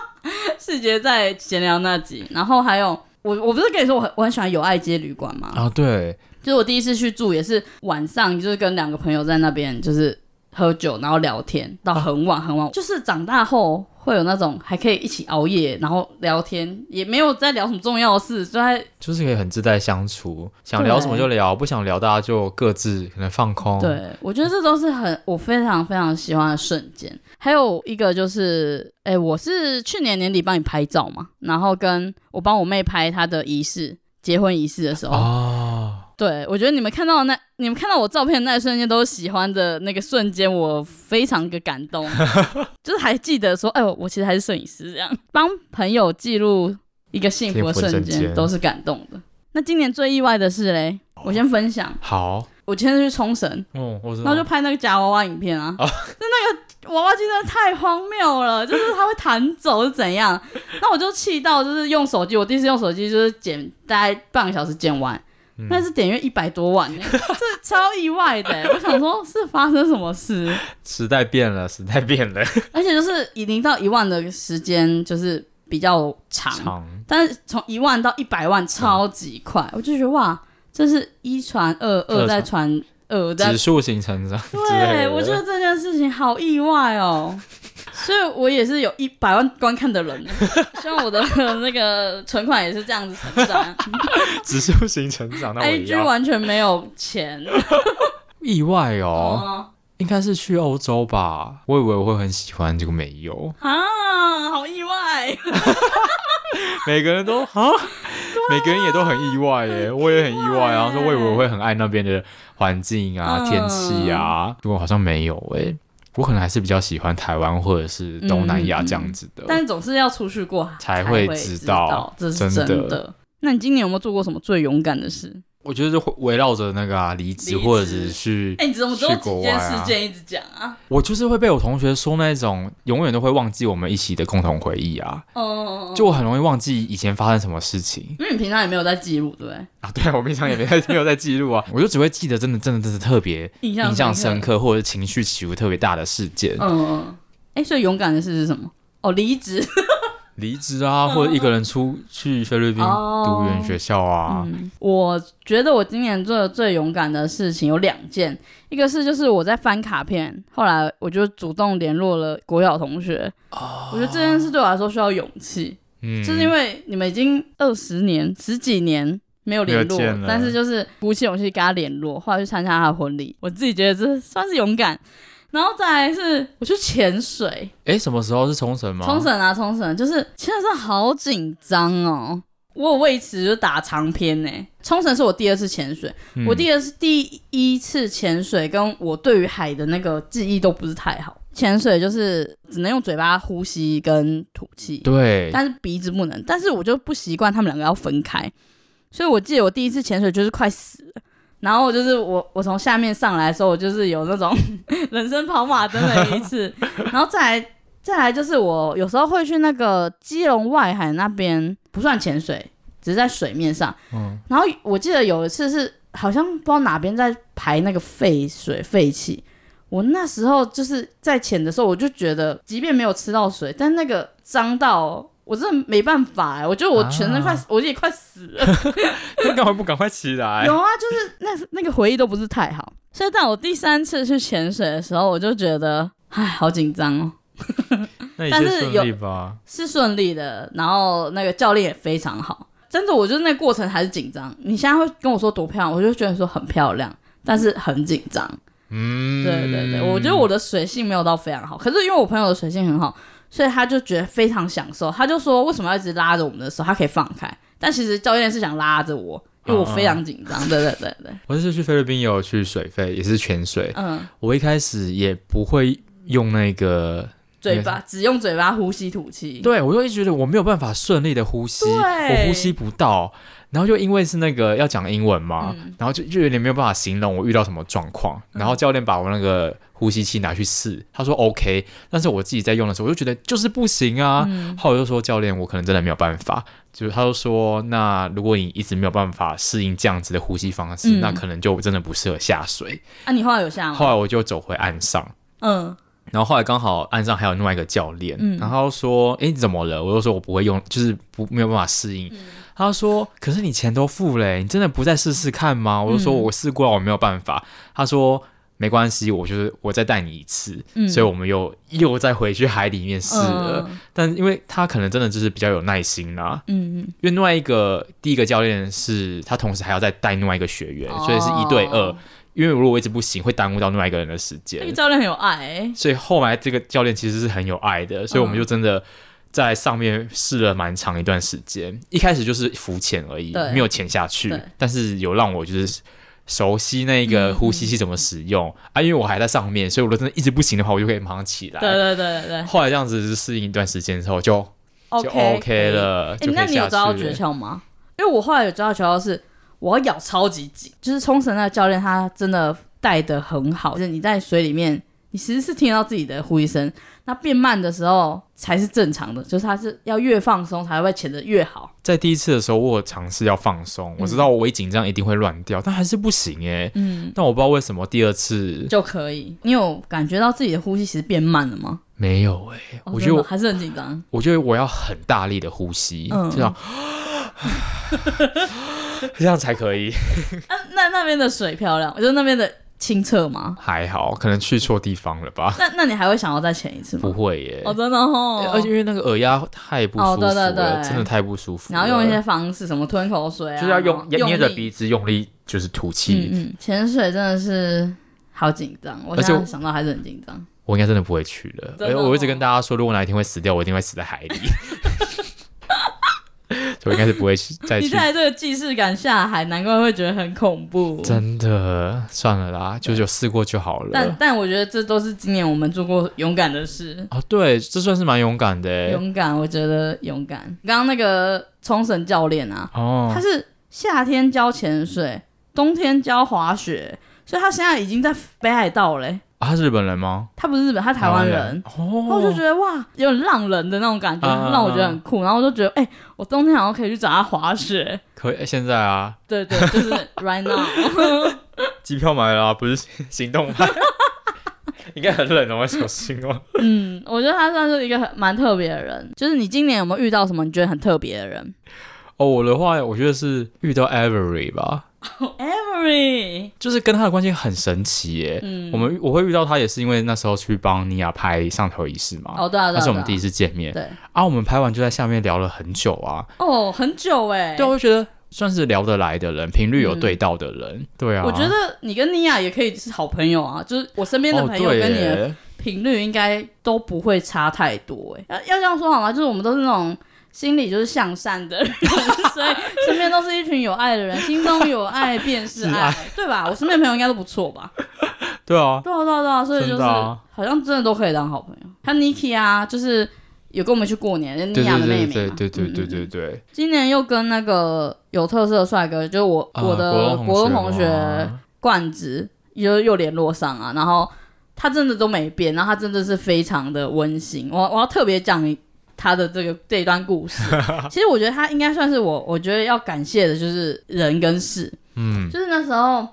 S2: 细节在闲聊那集，然后还有我，我不是跟你说我很我很喜欢友爱街旅馆吗？
S1: 啊，对，
S2: 就是我第一次去住也是晚上，就是跟两个朋友在那边就是喝酒，然后聊天到很晚很晚，啊、就是长大后。会有那种还可以一起熬夜，然后聊天，也没有在聊什么重要的事，就在
S1: 就是可以很自在相处，想聊什么就聊，不想聊大家就各自可能放空。
S2: 对，我觉得这都是很我非常非常喜欢的瞬间。还有一个就是，哎，我是去年年底帮你拍照嘛，然后跟我帮我妹拍她的仪式，结婚仪式的时候。哦对，我觉得你们看到那，你们看到我照片的那一瞬间，都是喜欢的那个瞬间，我非常的感动，就是还记得说，哎，我其实还是摄影师，这样帮朋友记录一个幸福的瞬间，都是感动的。那今年最意外的是嘞，我先分享。
S1: 好，
S2: 我今天去冲绳，嗯，然后就拍那个夹娃娃影片啊，就那个娃娃机真的太荒谬了，就是它会弹走是怎样？那我就气到，就是用手机，我第一次用手机就是剪，大概半个小时剪完。但是点阅一百多万，这超意外的。我想说，是发生什么事？
S1: 时代变了，时代变了。
S2: 而且就是以零到一万的时间就是比较长，长但是从一万到一百万超级快，嗯、我就觉得哇，这是一传二，二再传二，
S1: 指数型成长。
S2: 对，我觉得这件事情好意外哦。所以我也是有一百万观看的人，希望我的那个存款也是这样子成长，
S1: 指数型成长。那
S2: IG 完全没有钱，
S1: 意外哦，嗯、应该是去欧洲吧？我以为我会很喜欢这个没有。
S2: 啊，好意外。
S1: 每个人都啊，每个人也都很意外耶，我也很意外啊，说我以为我会很爱那边的环境啊、天气啊，结果好像没有哎。我可能还是比较喜欢台湾或者是东南亚这样子的，嗯、
S2: 但总是要出去过
S1: 才会知道，这是。真的。
S2: 那你今年有没有做过什么最勇敢的事？
S1: 我觉得就围绕着那个啊，离职或者是去，哎、欸，你怎么只有几件事件一直讲啊？我就是会被我同学说那种永远都会忘记我们一起的共同回忆啊。哦，就我很容易忘记以前发生什么事情，
S2: 因为你平常也没有在记录，对不对？
S1: 啊，对啊，我平常也没在 没有在记录啊，我就只会记得真的真的真的特别印象深刻或者情绪起伏特别大的事件。嗯嗯，
S2: 哎、欸，所以勇敢的事是什么？哦，离职。
S1: 离职啊，或者一个人出去菲律宾读语言学校啊、嗯。
S2: 我觉得我今年做的最勇敢的事情有两件，一个是就是我在翻卡片，后来我就主动联络了国小同学。哦、我觉得这件事对我来说需要勇气，嗯，就是因为你们已经二十年、十几年没有联络，但是就是鼓起勇气跟他联络，后来去参加他的婚礼，我自己觉得这算是勇敢。然后再来是我去潜水，
S1: 哎，什么时候是冲绳吗？
S2: 冲绳啊，冲绳，就是潜水上好紧张哦，我有为此就打长篇呢。冲绳是我第二次潜水，嗯、我第二次第一次潜水，跟我对于海的那个记忆都不是太好。潜水就是只能用嘴巴呼吸跟吐气，
S1: 对，
S2: 但是鼻子不能。但是我就不习惯他们两个要分开，所以我记得我第一次潜水就是快死了。然后就是我，我从下面上来的时候，我就是有那种 人生跑马灯的一次。然后再来，再来就是我有时候会去那个基隆外海那边，不算潜水，只是在水面上。嗯。然后我记得有一次是好像不知道哪边在排那个废水废气，我那时候就是在潜的时候，我就觉得即便没有吃到水，但那个脏到。我真的没办法哎，我觉得我全身快，啊、我也快死了。
S1: 你干嘛不赶快起来？
S2: 有啊，就是那那个回忆都不是太好。所以在我第三次去潜水的时候，我就觉得，哎，好紧张哦。
S1: 那你顺利吧？
S2: 是顺利的，然后那个教练也非常好。真的，我觉得那过程还是紧张。你现在会跟我说多漂亮，我就觉得说很漂亮，但是很紧张。嗯，对对对，我觉得我的水性没有到非常好，可是因为我朋友的水性很好。所以他就觉得非常享受，他就说为什么要一直拉着我们的手，他可以放开。但其实教练是想拉着我，因为我非常紧张。对对对对。
S1: 我这次去菲律宾也有去水肺，也是潜水。嗯。我一开始也不会用那个
S2: 嘴巴，只用嘴巴呼吸吐气。
S1: 对，我就一直觉得我没有办法顺利的呼吸，我呼吸不到。然后就因为是那个要讲英文嘛，嗯、然后就就有点没有办法形容我遇到什么状况。然后教练把我那个呼吸器拿去试，他说 OK，但是我自己在用的时候，我就觉得就是不行啊。嗯、后来我就说教练，我可能真的没有办法。就是他就说，那如果你一直没有办法适应这样子的呼吸方式，嗯、那可能就真的不适合下水。
S2: 啊，你后来有下吗？
S1: 后来我就走回岸上。嗯。然后后来刚好岸上还有另外一个教练，嗯、然后他说：“哎，怎么了？”我就说：“我不会用，就是不没有办法适应。嗯”他说：“可是你钱都付了，你真的不再试试看吗？”我就说：“我试过了，我没有办法。嗯”他说：“没关系，我就是我再带你一次。嗯”所以我们又又再回去海里面试了。嗯、但因为他可能真的就是比较有耐心啦、啊，嗯嗯，因为另外一个第一个教练是他同时还要再带另外一个学员，哦、所以是一对二。因为如果我一直不行，会耽误到另外一个人的时间。
S2: 那个教练很有爱、欸，
S1: 所以后来这个教练其实是很有爱的，所以我们就真的在上面试了蛮长一段时间。嗯、一开始就是浮潜而已，没有潜下去，但是有让我就是熟悉那个呼吸器怎么使用、嗯、啊。因为我还在上面，所以我真的一直不行的话，我就可以马上起来。
S2: 对对对对对。
S1: 后来这样子适应一段时间之后就，就就 OK 了。
S2: 哎、欸，那你有抓到诀窍吗？因为我后来有抓到诀窍是。我要咬超级紧，就是冲绳那个教练，他真的带的很好。就是你在水里面，你其实是听到自己的呼吸声，那变慢的时候才是正常的。就是它是要越放松才会潜得越好。
S1: 在第一次的时候，我有尝试要放松，我知道我一紧张一定会乱掉，嗯、但还是不行哎。嗯。但我不知道为什么第二次
S2: 就可以。你有感觉到自己的呼吸其实变慢了吗？
S1: 没有哎，哦、我觉得我
S2: 还是很紧张。
S1: 我觉得我要很大力的呼吸，嗯、这样。这样才可以。
S2: 啊、那那边的水漂亮，我觉得那边的清澈吗？
S1: 还好，可能去错地方了吧。
S2: 那那你还会想要再潜一次吗？
S1: 不会耶。
S2: 哦，真的哦。
S1: 而且因为那个耳压太不舒服了，哦、对对对真的太不舒服。
S2: 然后用一些方式，什么吞口水啊，
S1: 就是要用捏着鼻子用力，就是吐气。
S2: 嗯嗯。潜水真的是好紧张，我现在想到还是很紧张。
S1: 我应该真的不会去了。哦、我一直跟大家说，如果哪一天会死掉，我一定会死在海里。所以应该是不会再 去。
S2: 你在这个既视感下海，难怪会觉得很恐怖。
S1: 真的，算了啦，就就试过就好了。
S2: 但但我觉得这都是今年我们做过勇敢的事。
S1: 哦，对，这算是蛮勇敢的。
S2: 勇敢，我觉得勇敢。刚刚那个冲绳教练啊，哦，他是夏天教潜水，冬天教滑雪，所以他现在已经在北海道嘞。
S1: 啊、他是日本人吗？
S2: 他不是日本，他台湾人。哦，然后我就觉得哇，有点浪人的那种感觉，啊、让我觉得很酷。然后我就觉得，哎、欸，我冬天好像可以去找他滑雪。
S1: 可以，欸、现在啊？
S2: 对对，就是 right now。
S1: 机票买了，不是行动派。应该很冷哦，要小心哦。
S2: 嗯，我觉得他算是一个很蛮特别的人。就是你今年有没有遇到什么你觉得很特别的人？
S1: 哦，我的话，我觉得是遇到 Avery 吧。
S2: Oh, Avery
S1: 就是跟他的关系很神奇耶。嗯，我们我会遇到他也是因为那时候去帮尼亚拍上头仪式嘛。
S2: 哦，对啊，对啊，
S1: 那是我们第一次见面。对啊，我们拍完就在下面聊了很久啊。
S2: 哦，很久哎。
S1: 对，我就觉得算是聊得来的人，频率有对到的人。嗯、对啊，
S2: 我觉得你跟尼亚也可以是好朋友啊。就是我身边的朋友跟你的频率应该都不会差太多哎。要要这样说好吗？就是我们都是那种。心里就是向善的人，所以 身边都是一群有爱的人，心中有爱便是爱，是爱对吧？我身边朋友应该都不错吧？
S1: 对啊，
S2: 对啊，对啊，对啊，所以就是、啊、好像真的都可以当好朋友。他 Niki 啊，就是有跟我们去过年，妮亚的妹妹嘛，
S1: 对对对对对。
S2: 今年又跟那个有特色的帅哥，就是我、呃、我的国中同学冠子，又又联络上啊。然后他真的都没变，然后他真的是非常的温馨。我我要特别讲。他的这个这一段故事，其实我觉得他应该算是我，我觉得要感谢的就是人跟事。嗯，就是那时候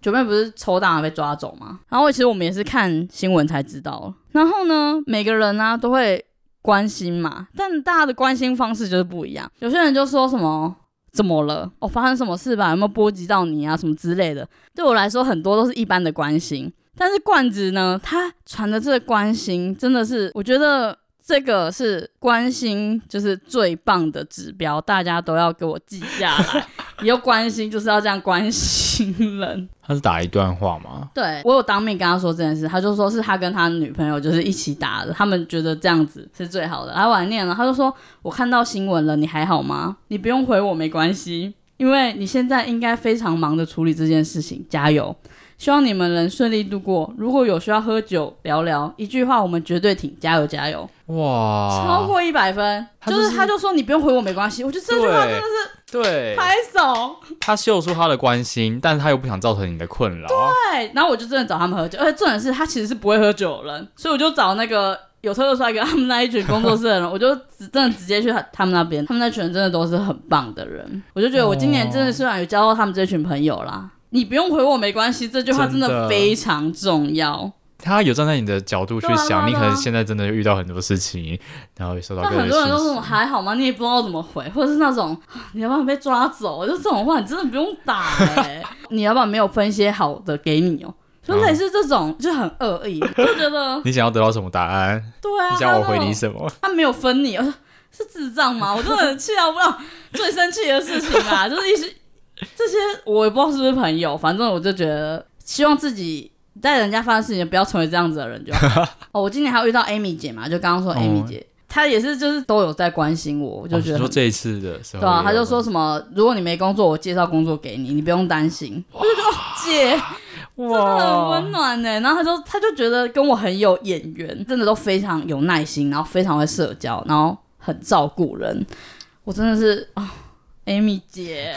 S2: 九妹不是抽大麻被抓走嘛，然后其实我们也是看新闻才知道。然后呢，每个人呢、啊、都会关心嘛，但大家的关心方式就是不一样。有些人就说什么怎么了？哦，发生什么事吧？有没有波及到你啊？什么之类的。对我来说，很多都是一般的关心。但是罐子呢，他传的这个关心真的是，我觉得。这个是关心，就是最棒的指标，大家都要给我记下来。以后关心就是要这样关心人。
S1: 他是打一段话吗？
S2: 对，我有当面跟他说这件事，他就说是他跟他女朋友就是一起打的，他们觉得这样子是最好的。然后我还念了，他就说：“我看到新闻了，你还好吗？你不用回我，没关系，因为你现在应该非常忙的处理这件事情，加油。”希望你们能顺利度过。如果有需要喝酒聊聊，一句话我们绝对挺，加油加油！哇，超过一百分，就是，就是他就说你不用回我没关系。我觉得这句话真的是对拍手。
S1: 他秀出他的关心，但是他又不想造成你的困扰。
S2: 对，然后我就真的找他们喝酒，而且重点是他其实是不会喝酒的人，所以我就找那个有特色帅哥他们那一群工作室的人，我就真的直接去他们那边，他们那群人真的都是很棒的人。我就觉得我今年真的虽然有交到他们这群朋友啦。你不用回我没关系，这句话真的非常重要。
S1: 他有站在你的角度去想，你可能现在真的遇到很多事情，然后受到。
S2: 但很多人都说还好吗？你也不知道怎么回，或者是那种 你要不要被抓走？就这种话，你真的不用打哎。你要不要没有分一些好的给你哦？就类似这种就很恶意，就觉得
S1: 你想要得到什么答案？
S2: 对啊，
S1: 你想我回你什么？
S2: 他没有分你，是智障吗？我真的很气到不知道最生气的事情啊，就是一些。这些我也不知道是不是朋友，反正我就觉得，希望自己在人家发生事情不要成为这样子的人就好。哦，我今年还有遇到 Amy 姐嘛，就刚刚说 Amy 姐，哦、她也是就是都有在关心我，我就觉得、哦、说
S1: 这一次的时候，
S2: 对啊，她就说什么，如果你没工作，我介绍工作给你，你不用担心。我就说姐，哇真的很温暖呢。然后她就她就觉得跟我很有眼缘，真的都非常有耐心，然后非常会社交，然后很照顾人。我真的是啊、哦、，Amy 姐。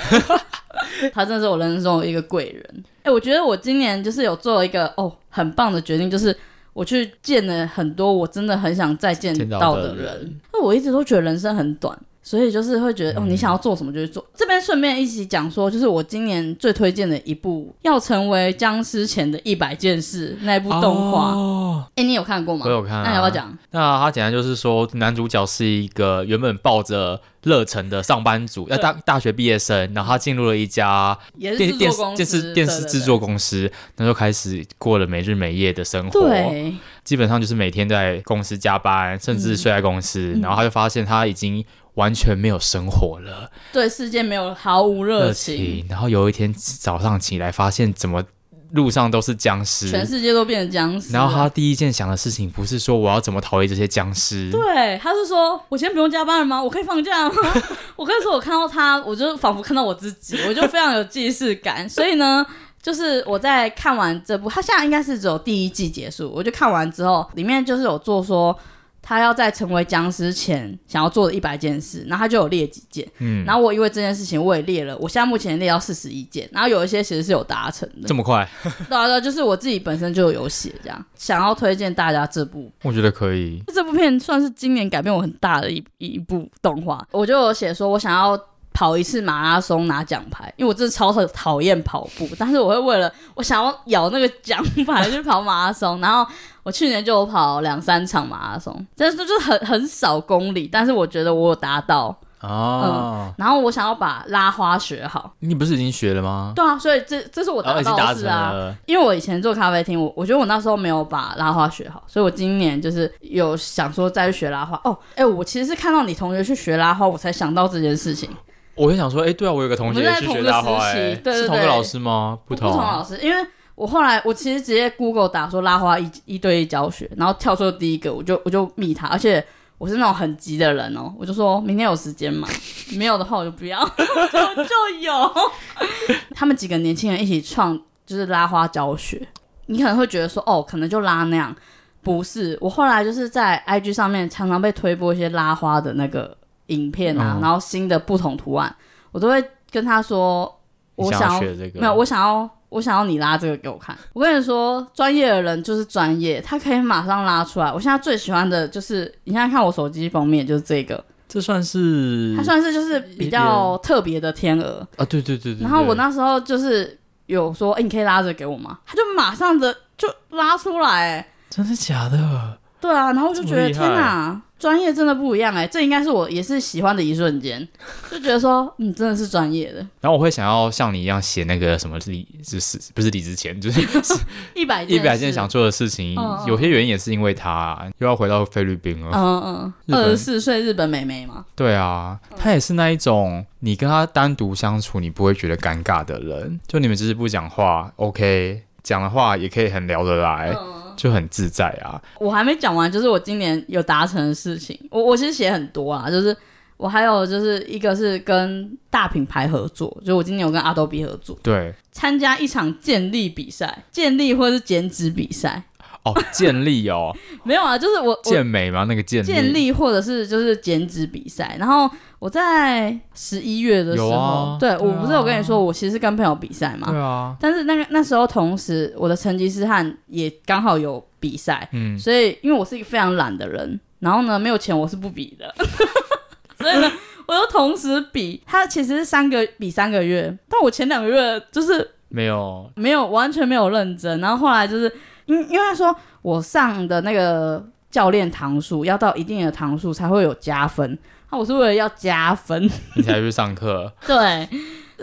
S2: 她真的是我人生中的一个贵人。哎、欸，我觉得我今年就是有做了一个哦很棒的决定，就是我去见了很多我真的很想再见到的人。那我一直都觉得人生很短，所以就是会觉得哦，你想要做什么就去做。嗯、这边顺便一起讲说，就是我今年最推荐的一部要成为僵尸前的一百件事那一部动画。哦，哎、欸，你有看过吗？
S1: 我有看、啊。
S2: 那你要不要讲？
S1: 那他简单就是说，男主角是一个原本抱着。乐成的上班族，要大大学毕业生，然后他进入了一家电电电视电视制作公司，那就开始过了没日没夜的生活。对，基本上就是每天在公司加班，甚至睡在公司。然后他就发现他已经完全没有生活了，对世界没有毫无热情。然后有一天早上起来，发现怎么路上都是僵尸，
S2: 全世界都变成僵尸。
S1: 然后他第一件想的事情不是说我要怎么逃离这些僵尸，
S2: 对，他是说我今天不用加班了吗？我可以放假吗？我跟你说，我看到他，我就仿佛看到我自己，我就非常有既视感。所以呢，就是我在看完这部，他现在应该是只有第一季结束，我就看完之后，里面就是有做说。他要在成为僵尸前想要做的一百件事，然后他就有列几件，嗯，然后我因为这件事情我也列了，我现在目前列到四十一件，然后有一些其实是有达成的，
S1: 这么快？
S2: 对啊，对，就是我自己本身就有写这样，想要推荐大家这部，
S1: 我觉得可以，
S2: 这部片算是今年改变我很大的一一部动画，我就有写说我想要。跑一次马拉松拿奖牌，因为我真的超讨讨厌跑步，但是我会为了我想要咬那个奖牌去跑马拉松。然后我去年就有跑两三场马拉松，但是就是很很少公里，但是我觉得我有达到哦、嗯。然后我想要把拉花学好，
S1: 你不是已经学了吗？
S2: 对啊，所以这这是我达到的事啊。因为我以前做咖啡厅，我我觉得我那时候没有把拉花学好，所以我今年就是有想说再去学拉花。哦，哎、我其实是看到你同学去学拉花，我才想到这件事情。
S1: 我就想说，哎、欸，对啊，我有个同学是学拉花，哎，对对对，是同个老师吗？不同，
S2: 不同老师。因为我后来我其实直接 Google 打说拉花一一对一教学，然后跳出第一个，我就我就密他，而且我是那种很急的人哦，我就说明天有时间嘛，没有的话我就不要，就 就有。他们几个年轻人一起创就是拉花教学，你可能会觉得说，哦，可能就拉那样，不是。我后来就是在 IG 上面常常被推播一些拉花的那个。影片啊，然后新的不同图案，嗯、我都会跟他说，我想要，没有，我想要，我想要你拉这个给我看。我跟你说，专业的人就是专业，他可以马上拉出来。我现在最喜欢的就是，你现在看我手机封面就是这个，
S1: 这算是，
S2: 它算是就是比较特别的天鹅啊，
S1: 对对对对，对。
S2: 然后我那时候就是有说，哎，你可以拉着给我吗？他就马上的就拉出来，
S1: 真的假的？
S2: 对啊，然后我就觉得天哪，专业真的不一样哎，这应该是我也是喜欢的一瞬间，就觉得说，嗯，真的是专业的。
S1: 然后我会想要像你一样写那个什么李，就是不是李之前，就是
S2: 一百
S1: 一百件想做的事情，嗯、有些原因也是因为他又要回到菲律宾了。
S2: 嗯嗯，二十四岁日本妹妹嘛。
S1: 对啊，她也是那一种，你跟她单独相处，你不会觉得尴尬的人，就你们只是不讲话，OK，讲的话也可以很聊得来。嗯就很自在啊！
S2: 我还没讲完，就是我今年有达成的事情。我我其实写很多啊，就是我还有就是一个是跟大品牌合作，就我今年有跟 Adobe 合作，
S1: 对，
S2: 参加一场建立比赛，建立或者是减脂比赛。
S1: 哦，健力哦，
S2: 没有啊，就是我
S1: 健美吗？那个健
S2: 健力或者是就是减脂比赛。然后我在十一月的时候，啊、对，啊、我不是有跟你说，我其实是跟朋友比赛嘛，
S1: 对啊。
S2: 但是那个那时候同时，我的成吉思汗也刚好有比赛，嗯，所以因为我是一个非常懒的人，然后呢没有钱，我是不比的，所以呢我又同时比。他其实是三个比三个月，但我前两个月就是没有没有完全没有认真，然后后来就是。因因为他说我上的那个教练堂数要到一定的堂数才会有加分，那我是为了要加分，
S1: 你才去上课。
S2: 对，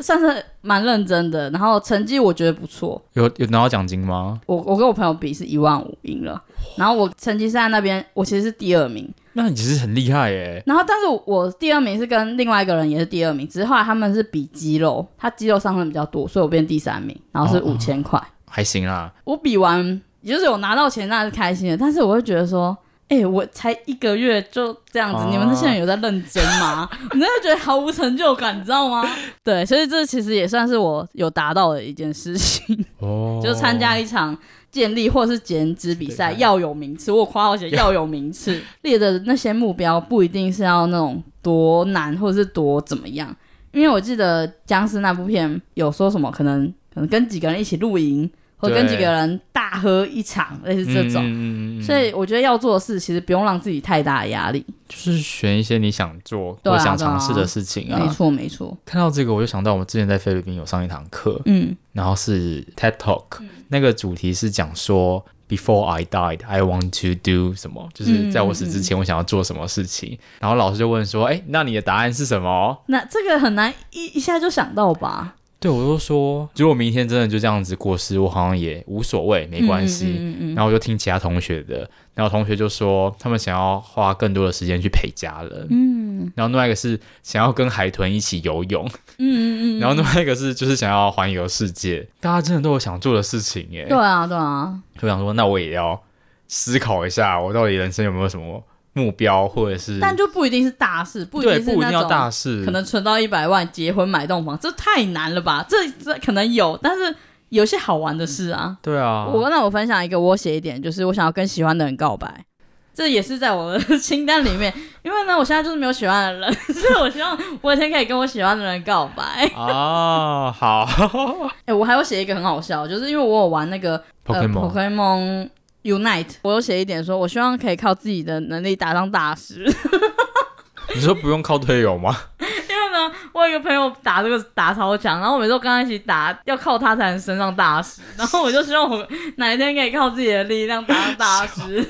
S2: 算是蛮认真的，然后成绩我觉得不错。
S1: 有有拿到奖金吗？
S2: 我我跟我朋友比是一万五赢了，然后我成绩是在那边，我其实是第二名。
S1: 那你其实很厉害耶。
S2: 然后但是我第二名是跟另外一个人也是第二名，只是后来他们是比肌肉，他肌肉上升比较多，所以我变第三名，然后是五千块，
S1: 还行啊。
S2: 我比完。也就是有拿到钱，那是开心的。但是我会觉得说，哎、欸，我才一个月就这样子，啊、你们这些人有在认真吗？你真的觉得毫无成就感，你知道吗？对，所以这其实也算是我有达到的一件事情。哦，就参加一场建立或是减脂比赛，要有名次。我夸我写要有名次，列的那些目标不一定是要那种多难或者是多怎么样。因为我记得僵尸那部片有说什么，可能可能跟几个人一起露营。或跟几个人大喝一场，类似这种，嗯、所以我觉得要做的事其实不用让自己太大的压力，
S1: 就是选一些你想做或想尝试的事情啊。
S2: 没错没错。
S1: 看到这个，我就想到我们之前在菲律宾有上一堂课，嗯，然后是 TED Talk，、嗯、那个主题是讲说 Before I died, I want to do 什么，就是在我死之前，我想要做什么事情。嗯、然后老师就问说，哎、欸，那你的答案是什么？
S2: 那这个很难一一下就想到吧？
S1: 对，我就说，如果明天真的就这样子过世，我好像也无所谓，没关系。嗯嗯嗯、然后我就听其他同学的，然后同学就说，他们想要花更多的时间去陪家人。嗯，嗯，然后另外一个是想要跟海豚一起游泳，嗯嗯嗯，然后另外一个是就是想要环游世界，大家真的都有想做的事情耶。
S2: 对啊，对啊，
S1: 就想说那我也要思考一下，我到底人生有没有什么目标，或者是，
S2: 但就不一定是大事，不一定是
S1: 不一定要大事，
S2: 可能存到一百万，结婚买栋房，这太难了吧？这这可能有，但是有些好玩的事啊。
S1: 对啊，
S2: 我那我分享一个，我写一点，就是我想要跟喜欢的人告白。这也是在我的清单里面，因为呢，我现在就是没有喜欢的人，所以我希望我有一天可以跟我喜欢的人告白。
S1: 哦，好。
S2: 哎、欸，我还要写一个很好笑，就是因为我有玩那个
S1: Pokemon
S2: Unite，我有写一点说，我希望可以靠自己的能力打上大师。
S1: 你说不用靠队友吗？
S2: 我有一个朋友打这个打超强，然后我每次都跟他一起打，要靠他才能升上大师。然后我就希望我哪一天可以靠自己的力量打上大师，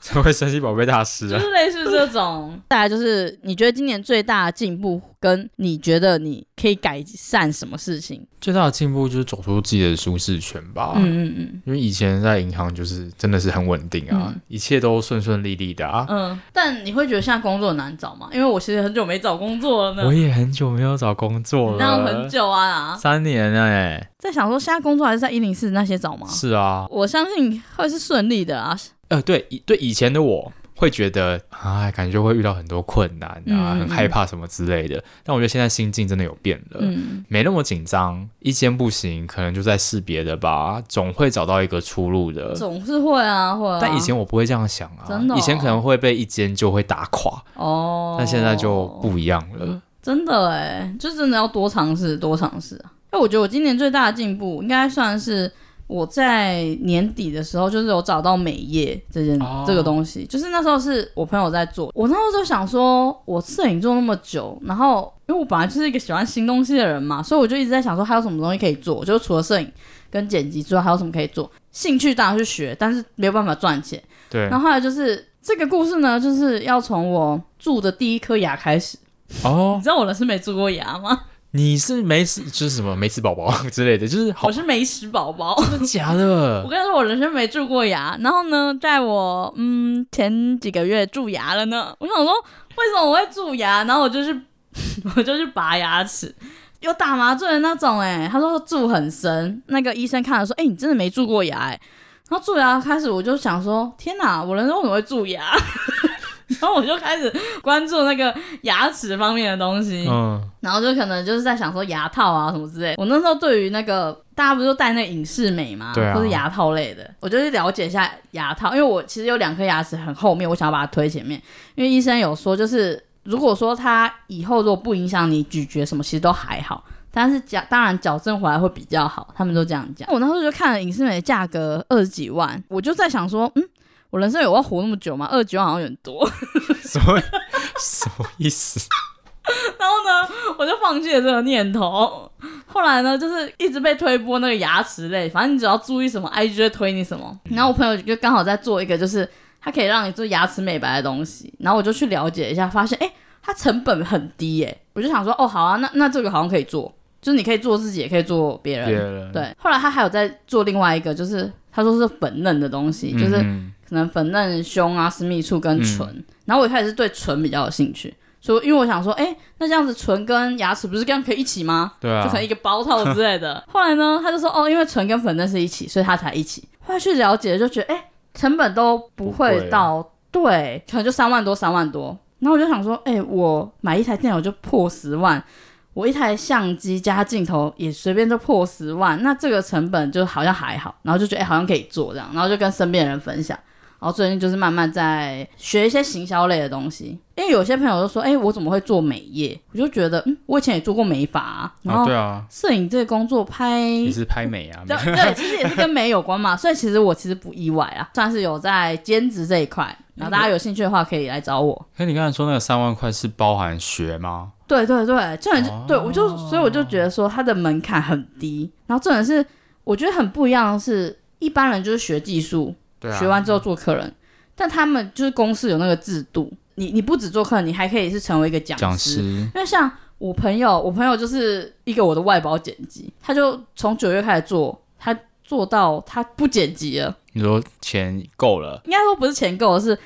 S1: 成为神奇宝贝大师啊！
S2: 就是类似这种。再来就是，你觉得今年最大的进步，跟你觉得你可以改善什么事情？
S1: 最大的进步就是走出自己的舒适圈吧。
S2: 嗯嗯嗯。
S1: 因为以前在银行就是真的是很稳定啊，嗯、一切都顺顺利利的啊。
S2: 嗯。但你会觉得现在工作难找吗？因为我其实很久没找工作了呢。
S1: 我也很久没有找工作了。
S2: 那很久啊。
S1: 三年哎、欸。
S2: 在想说，现在工作还是在一零四那些找吗？
S1: 是啊。
S2: 我相信会是顺利的啊。
S1: 呃，对以，对，以前的我。会觉得啊，感觉会遇到很多困难啊，嗯、很害怕什么之类的。但我觉得现在心境真的有变了，嗯、没那么紧张。一间不行，可能就在试别的吧，总会找到一个出路的。
S2: 总是会啊，会啊。
S1: 但以前我不会这样想啊，真的、哦。以前可能会被一间就会打垮哦，但现在就不一样了。
S2: 真的哎，就真的要多尝试，多尝试啊。那我觉得我今年最大的进步，应该算是。我在年底的时候，就是有找到美业这件、oh. 这个东西，就是那时候是我朋友在做，我那时候就想说，我摄影做那么久，然后因为我本来就是一个喜欢新东西的人嘛，所以我就一直在想说，还有什么东西可以做，就是除了摄影跟剪辑之外，还有什么可以做？兴趣当然去学，但是没有办法赚钱。
S1: 对。
S2: 然后后来就是这个故事呢，就是要从我蛀的第一颗牙开始。哦。你知道我人生没蛀过牙吗？
S1: 你是没吃，就是什么没吃宝宝 之类的，就是好。
S2: 我是没吃宝宝，
S1: 真的假的？
S2: 我跟你说，我人生没蛀过牙。然后呢，在我嗯前几个月蛀牙了呢。我想说，为什么我会蛀牙？然后我就去，我就去拔牙齿，有打麻醉的那种。哎，他说蛀很深，那个医生看了说，哎，你真的没蛀过牙哎。然后蛀牙开始，我就想说，天哪，我人生为什么会蛀牙？然后我就开始关注那个牙齿方面的东西，嗯，然后就可能就是在想说牙套啊什么之类。我那时候对于那个大家不是都戴那个隐适美嘛？对啊，或是牙套类的，我就去了解一下牙套，因为我其实有两颗牙齿很后面，我想要把它推前面，因为医生有说，就是如果说它以后如果不影响你咀嚼什么，其实都还好，但是矫当然矫正回来会比较好，他们都这样讲。我那时候就看了影视美的价格二十几万，我就在想说，嗯。我人生有要活那么久吗？二十几万好像有点多。
S1: 什么什么意思？
S2: 然后呢，我就放弃了这个念头。后来呢，就是一直被推播那个牙齿类，反正你只要注意什么，IG 就会推你什么。然后我朋友就刚好在做一个，就是它可以让你做牙齿美白的东西。然后我就去了解一下，发现哎，它成本很低耶。我就想说，哦，好啊，那那这个好像可以做，就是你可以做自己，也可以做别人。别人。对。后来他还有在做另外一个，就是他说是粉嫩的东西，就是。嗯可能粉嫩胸啊、私密处跟唇，嗯、然后我一开始是对唇比较有兴趣，所以因为我想说，哎，那这样子唇跟牙齿不是这样可以一起吗？对啊，就成一个包套之类的。后来呢，他就说，哦，因为唇跟粉嫩是一起，所以他才一起。后来去了解，就觉得，哎，成本都不会到，不对，可能就三万多、三万多。然后我就想说，哎，我买一台电脑就破十万。我一台相机加镜头也随便就破十万，那这个成本就好像还好，然后就觉得哎，好像可以做这样，然后就跟身边人分享，然后最近就是慢慢在学一些行销类的东西，因为有些朋友都说，哎，我怎么会做美业？我就觉得，嗯，我以前也做过美发啊，然后对啊，摄影这个工作拍
S1: 也是拍美啊，
S2: 对对，其实也是跟美有关嘛，所以其实我其实不意外啊，算是有在兼职这一块，然后大家有兴趣的话可以来找我。
S1: 哎，你刚才说那个三万块是包含学吗？
S2: 对对对，重点就、哦、对我就，所以我就觉得说他的门槛很低，然后重点是我觉得很不一样的是，一般人就是学技术，啊、学完之后做客人，但他们就是公司有那个制度，你你不只做客人，你还可以是成为一个讲师，讲师因为像我朋友，我朋友就是一个我的外包剪辑，他就从九月开始做，他做到他不剪辑了。
S1: 你说钱够了？
S2: 应该说不是钱够了，是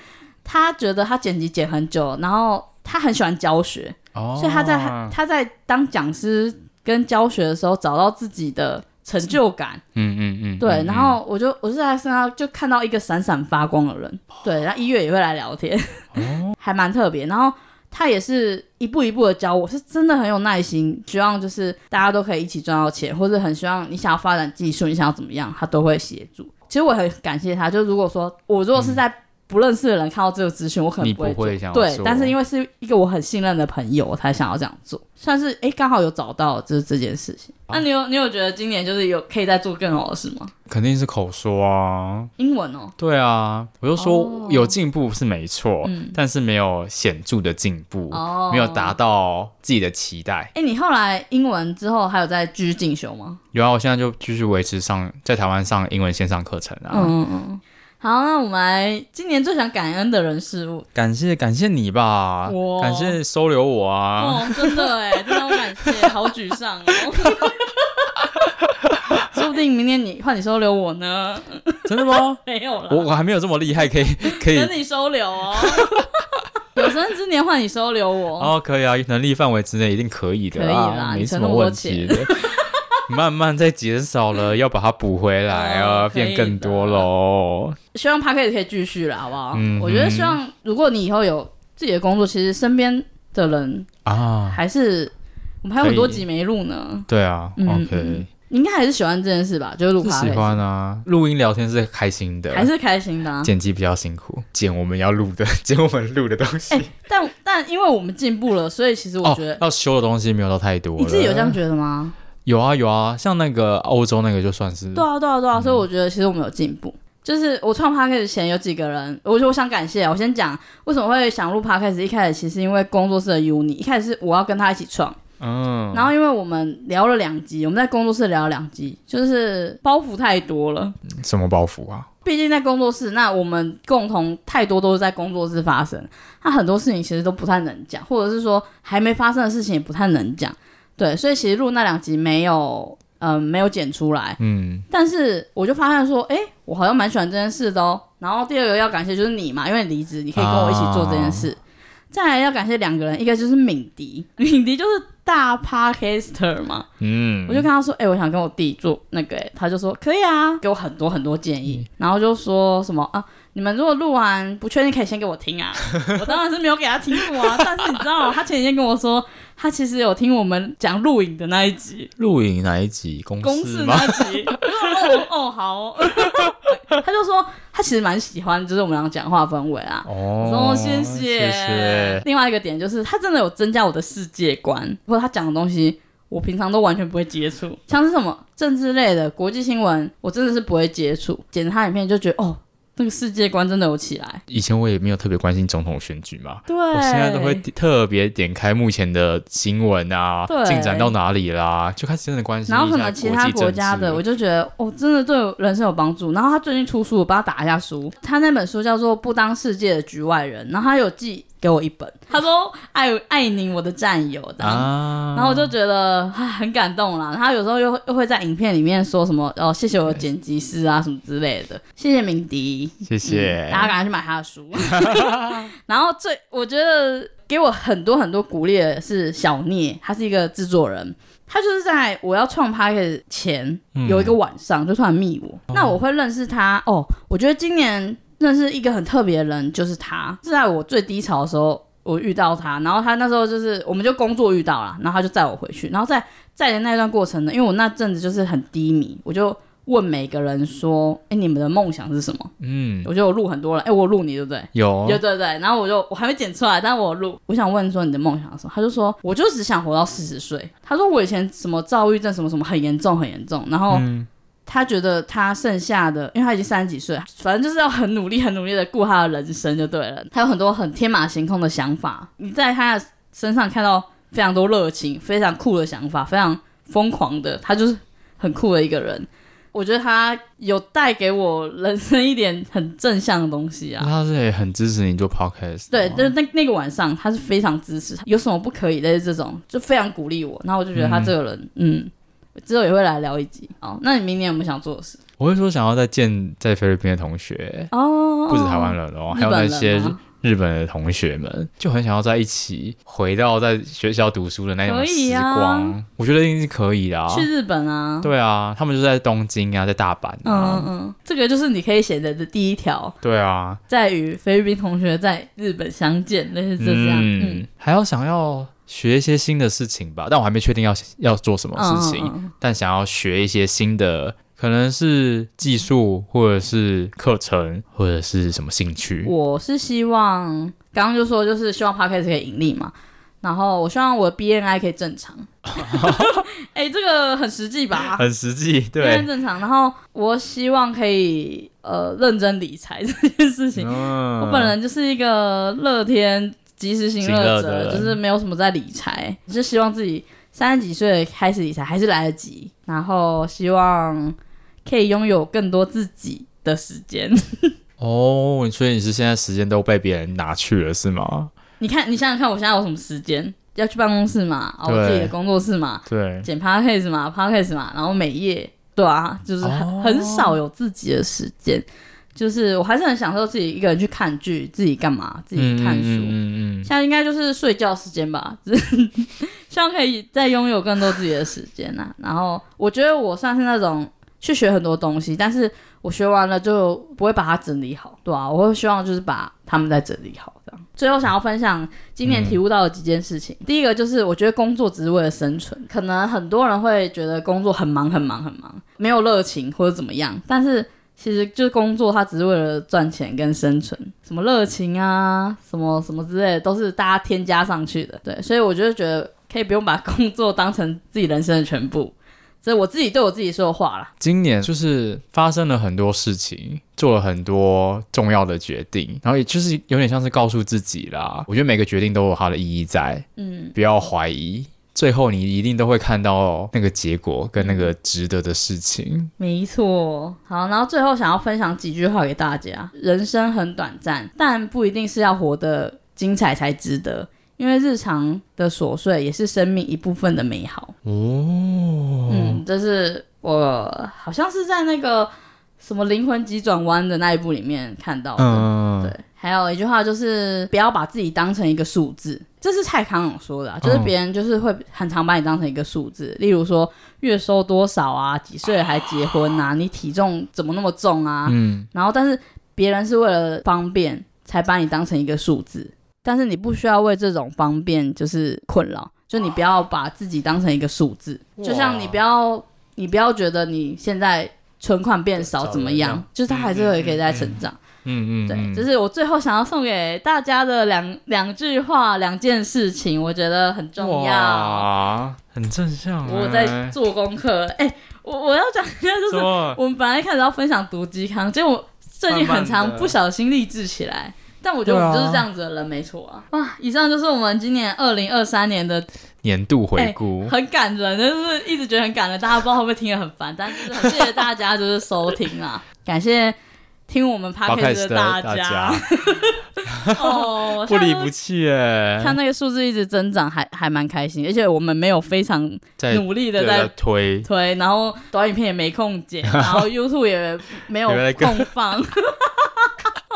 S2: 他觉得他剪辑剪很久，然后。他很喜欢教学，
S1: 哦，
S2: 所以他在他在当讲师跟教学的时候找到自己的成就感。
S1: 嗯嗯嗯，
S2: 对。
S1: 嗯、
S2: 然后我就我就在身上就看到一个闪闪发光的人，对。然后一月也会来聊天，哦、还蛮特别。然后他也是一步一步的教我，是真的很有耐心，希望就是大家都可以一起赚到钱，或者很希望你想要发展技术，你想要怎么样，他都会协助。其实我很感谢他，就如果说我如果是在、嗯。不认识的人看到这个资讯，我可能不
S1: 会想
S2: 对，但是因为是一个我很信任的朋友，我才想要这样做。算是哎，刚好有找到就是这件事情。啊、那你有你有觉得今年就是有可以再做更好的事吗？
S1: 肯定是口说啊，
S2: 英文哦。
S1: 对啊，我就说有进步是没错，
S2: 嗯、
S1: 但是没有显著的进步，
S2: 哦、
S1: 没有达到自己的期待。
S2: 哎，你后来英文之后还有在继续进修吗？
S1: 有啊，我现在就继续维持上在台湾上英文线上课程啊。
S2: 嗯嗯嗯。好，那我们来今年最想感恩的人事物。
S1: 感谢感谢你吧，我感谢收留我啊！
S2: 哦，真的哎，真的好感谢，好沮丧哦。说不定明年你换你收留我呢？
S1: 真的吗？
S2: 没有了，
S1: 我我还没有这么厉害，可以 可以
S2: 等你收留哦。有生之年换你收留我
S1: 哦，可以啊，能力范围之内一定可以的，
S2: 可以啦，
S1: 没什么问题的。慢慢在减少了，要把它补回来啊，变更多喽。
S2: 希望 Podcast 可以继续了，好不好？
S1: 嗯、
S2: 我觉得希望，如果你以后有自己的工作，其实身边的人啊，还是我们还有很多集没录呢。
S1: 对啊、嗯、，OK，
S2: 你应该还是喜欢这件事吧？就是录
S1: 喜欢啊，录音聊天是开心的，
S2: 还是开心的、啊。
S1: 剪辑比较辛苦，剪我们要录的，剪我们录的东西。
S2: 欸、但但因为我们进步了，所以其实我觉得、
S1: 哦、要修的东西没有到太多。
S2: 你自己有这样觉得吗？
S1: 有啊有啊，像那个欧洲那个就算是
S2: 对啊对啊对啊，嗯、所以我觉得其实我们有进步。就是我创 Podcast 前有几个人，我就我想感谢。我先讲为什么会想录 Podcast，一开始其实因为工作室的 Uni，一开始是我要跟他一起创，嗯，然后因为我们聊了两集，我们在工作室聊了两集，就是包袱太多了。
S1: 什么包袱啊？
S2: 毕竟在工作室，那我们共同太多都是在工作室发生，他很多事情其实都不太能讲，或者是说还没发生的事情也不太能讲。对，所以其实录那两集没有，嗯、呃，没有剪出来。嗯，但是我就发现说，哎，我好像蛮喜欢这件事的哦。然后第二个要感谢就是你嘛，因为你离职，你可以跟我一起做这件事。啊、再来要感谢两个人，一个就是敏迪，敏迪就是大 Podcaster 嘛。嗯，我就跟他说，哎，我想跟我弟做那个，哎，他就说可以啊，给我很多很多建议，嗯、然后就说什么啊。你们如果录完不确定，可以先给我听啊。我当然是没有给他听过啊，但是你知道，他前几天跟我说，他其实有听我们讲录影的那一集。
S1: 录影哪一集？公？
S2: 公司那集。哦哦好哦。他就说他其实蛮喜欢，就是我们俩讲话氛围啊。哦。说谢谢。谢谢。另外一个点就是，他真的有增加我的世界观，或者他讲的东西，我平常都完全不会接触，像是什么政治类的国际新闻，我真的是不会接触。剪他影片就觉得哦。这个世界观真的有起来。
S1: 以前我也没有特别关心总统选举嘛，
S2: 对，
S1: 我现在都会特别点开目前的新闻啊，进展到哪里啦，就开始真的关心。
S2: 然后可能其他国家的，我就觉得哦，真的对人生有帮助。然后他最近出书，我帮他打一下书。他那本书叫做《不当世界的局外人》，然后他有寄给我一本，他说爱爱你我的战友的，啊、然后我就觉得很感动啦。他有时候又又会在影片里面说什么哦，谢谢我的剪辑师啊什么之类的，谢谢敏迪，
S1: 谢谢、嗯，
S2: 大家赶快去买他的书。然后最我觉得给我很多很多鼓励的是小聂，他是一个制作人，他就是在我要创 Podcast 前有一个晚上就突然密我，嗯、那我会认识他哦。我觉得今年。认识一个很特别的人，就是他是在我最低潮的时候，我遇到他，然后他那时候就是，我们就工作遇到了，然后他就载我回去，然后在载的那段过程呢，因为我那阵子就是很低迷，我就问每个人说，哎，你们的梦想是什么？嗯，我就有录很多人，哎，我录你对不对？
S1: 有，
S2: 对对对，然后我就我还没剪出来，但我录，我想问说你的梦想是什么？他就说，我就只想活到四十岁。他说我以前什么躁郁症什么什么很严重很严重，然后。嗯他觉得他剩下的，因为他已经三十几岁，反正就是要很努力、很努力的过他的人生就对了。他有很多很天马行空的想法，你在他的身上看到非常多热情、非常酷的想法、非常疯狂的，他就是很酷的一个人。我觉得他有带给我人生一点很正向的东西啊。
S1: 他是也很支持你做 podcast。
S2: 对，就是那那个晚上，他是非常支持，有什么不可以的这种，就非常鼓励我。然后我就觉得他这个人，嗯。嗯之后也会来聊一集哦。那你明年有没有想做的事？
S1: 我会说想要再见在菲律宾的同学哦，不止台湾人哦，还有那些日本的同学们，就很想要在一起回到在学校读书的那种时光。啊、我觉得一定是可以的啊。
S2: 去日本啊？
S1: 对啊，他们就在东京啊，在大阪、啊。
S2: 嗯嗯，这个就是你可以写的的第一条。
S1: 对啊，
S2: 在与菲律宾同学在日本相见，类似这样。嗯，
S1: 嗯还要想要学一些新的事情吧，但我还没确定要要做什么事情，嗯嗯嗯但想要学一些新的。可能是技术，或者是课程，或者是什么兴趣。
S2: 我是希望，刚刚就说，就是希望 Podcast 可以盈利嘛。然后我希望我的 BNI 可以正常。哎、欸，这个很实际吧？
S1: 很实际，对。
S2: BNI 正常。然后我希望可以呃认真理财这件事情。嗯、我本人就是一个乐天及时行乐者，就是没有什么在理财，就希望自己三十几岁开始理财还是来得及。然后希望。可以拥有更多自己的时间
S1: 哦，所以你是现在时间都被别人拿去了是吗？
S2: 你看，你想想看，我现在有什么时间？要去办公室嘛，哦我自己的工作室嘛，
S1: 对，
S2: 剪 podcast 嘛，podcast 嘛，然后每夜，对啊，就是很、哦、很少有自己的时间。就是我还是很享受自己一个人去看剧，自己干嘛，自己看书。嗯嗯，现在应该就是睡觉时间吧，希望可以再拥有更多自己的时间啊。然后我觉得我算是那种。去学很多东西，但是我学完了就不会把它整理好，对啊，我会希望就是把他们再整理好，这样。最后想要分享今年体悟到的几件事情。嗯、第一个就是我觉得工作只是为了生存，可能很多人会觉得工作很忙很忙很忙，没有热情或者怎么样，但是其实就是工作它只是为了赚钱跟生存，什么热情啊，什么什么之类的都是大家添加上去的，对，所以我就觉得可以不用把工作当成自己人生的全部。这我自己对我自己说的话啦。
S1: 今年就是发生了很多事情，做了很多重要的决定，然后也就是有点像是告诉自己啦。我觉得每个决定都有它的意义在，嗯，不要怀疑，最后你一定都会看到那个结果跟那个值得的事情。
S2: 没错，好，然后最后想要分享几句话给大家：人生很短暂，但不一定是要活得精彩才值得。因为日常的琐碎也是生命一部分的美好。哦，嗯，这是我好像是在那个什么灵魂急转弯的那一部里面看到的。嗯，对。还有一句话就是不要把自己当成一个数字，这是蔡康永说的啊，就是别人就是会很常把你当成一个数字，例如说月收多少啊，几岁还结婚啊，你体重怎么那么重啊？嗯，然后但是别人是为了方便才把你当成一个数字。但是你不需要为这种方便就是困扰，就你不要把自己当成一个数字，就像你不要你不要觉得你现在存款变少怎么样，就是他还是会可以再成长。嗯嗯，对，这是我最后想要送给大家的两两句话，两件事情，我觉得很重要，
S1: 很正向。
S2: 我在做功课，哎、欸，我我要讲一下，就是我们本来一开始要分享毒鸡汤，结果最近很常不小心励志起来。但我觉得我们就是这样子的人，没错啊。哇，以上就是我们今年二零二三年的
S1: 年度回顾，
S2: 欸，很感人，就是一直觉得很感人。大家不知道会不会听得很烦，但是很谢谢大家就是收听啊，感谢听我们 podcast 的大家。哦，
S1: 不离不弃哎，
S2: 看那个数字一直增长，还还蛮开心。而且我们没有非常努力的在推推，然后短影片也没空剪，然后 YouTube 也没有空放。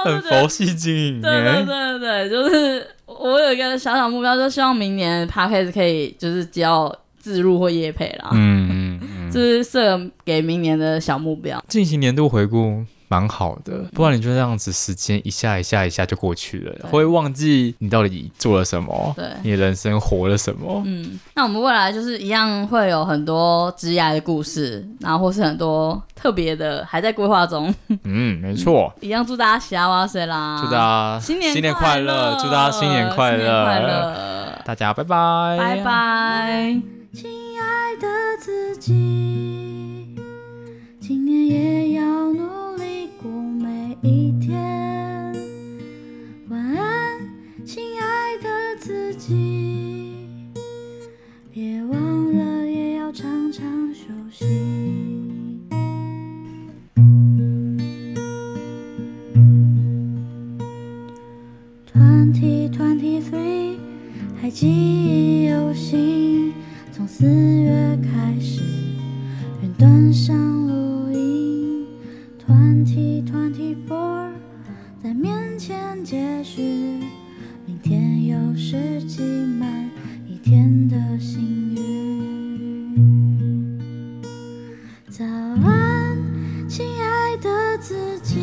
S1: 很佛系经营，
S2: 对对对对，就是我有一个小小目标，就希望明年 Podcast 可以就是只要自入或业配啦，嗯嗯嗯，这是设给明年的小目标，
S1: 进行年度回顾。蛮好的，不然你就这样子，时间一下一下一下就过去了，对会忘记你到底做了什么，对，你的人生活了什么。
S2: 嗯，那我们未来就是一样会有很多职涯的故事，然后或是很多特别的还在规划中。
S1: 嗯，没错。
S2: 一样祝大家喜哇塞啦！
S1: 祝大家新年新年快乐！祝大家新年快乐！快乐！大家拜拜！
S2: 拜拜！亲爱的自己，今年也要努。一天，晚安，亲爱的自己，别忘了也要常常休息。Twenty twenty three，还记忆犹新，从四月开始，云端上。Twenty four，在面前继续。明天又是挤满一天的幸运。早安，亲爱的自己。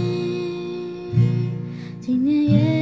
S2: 今年也。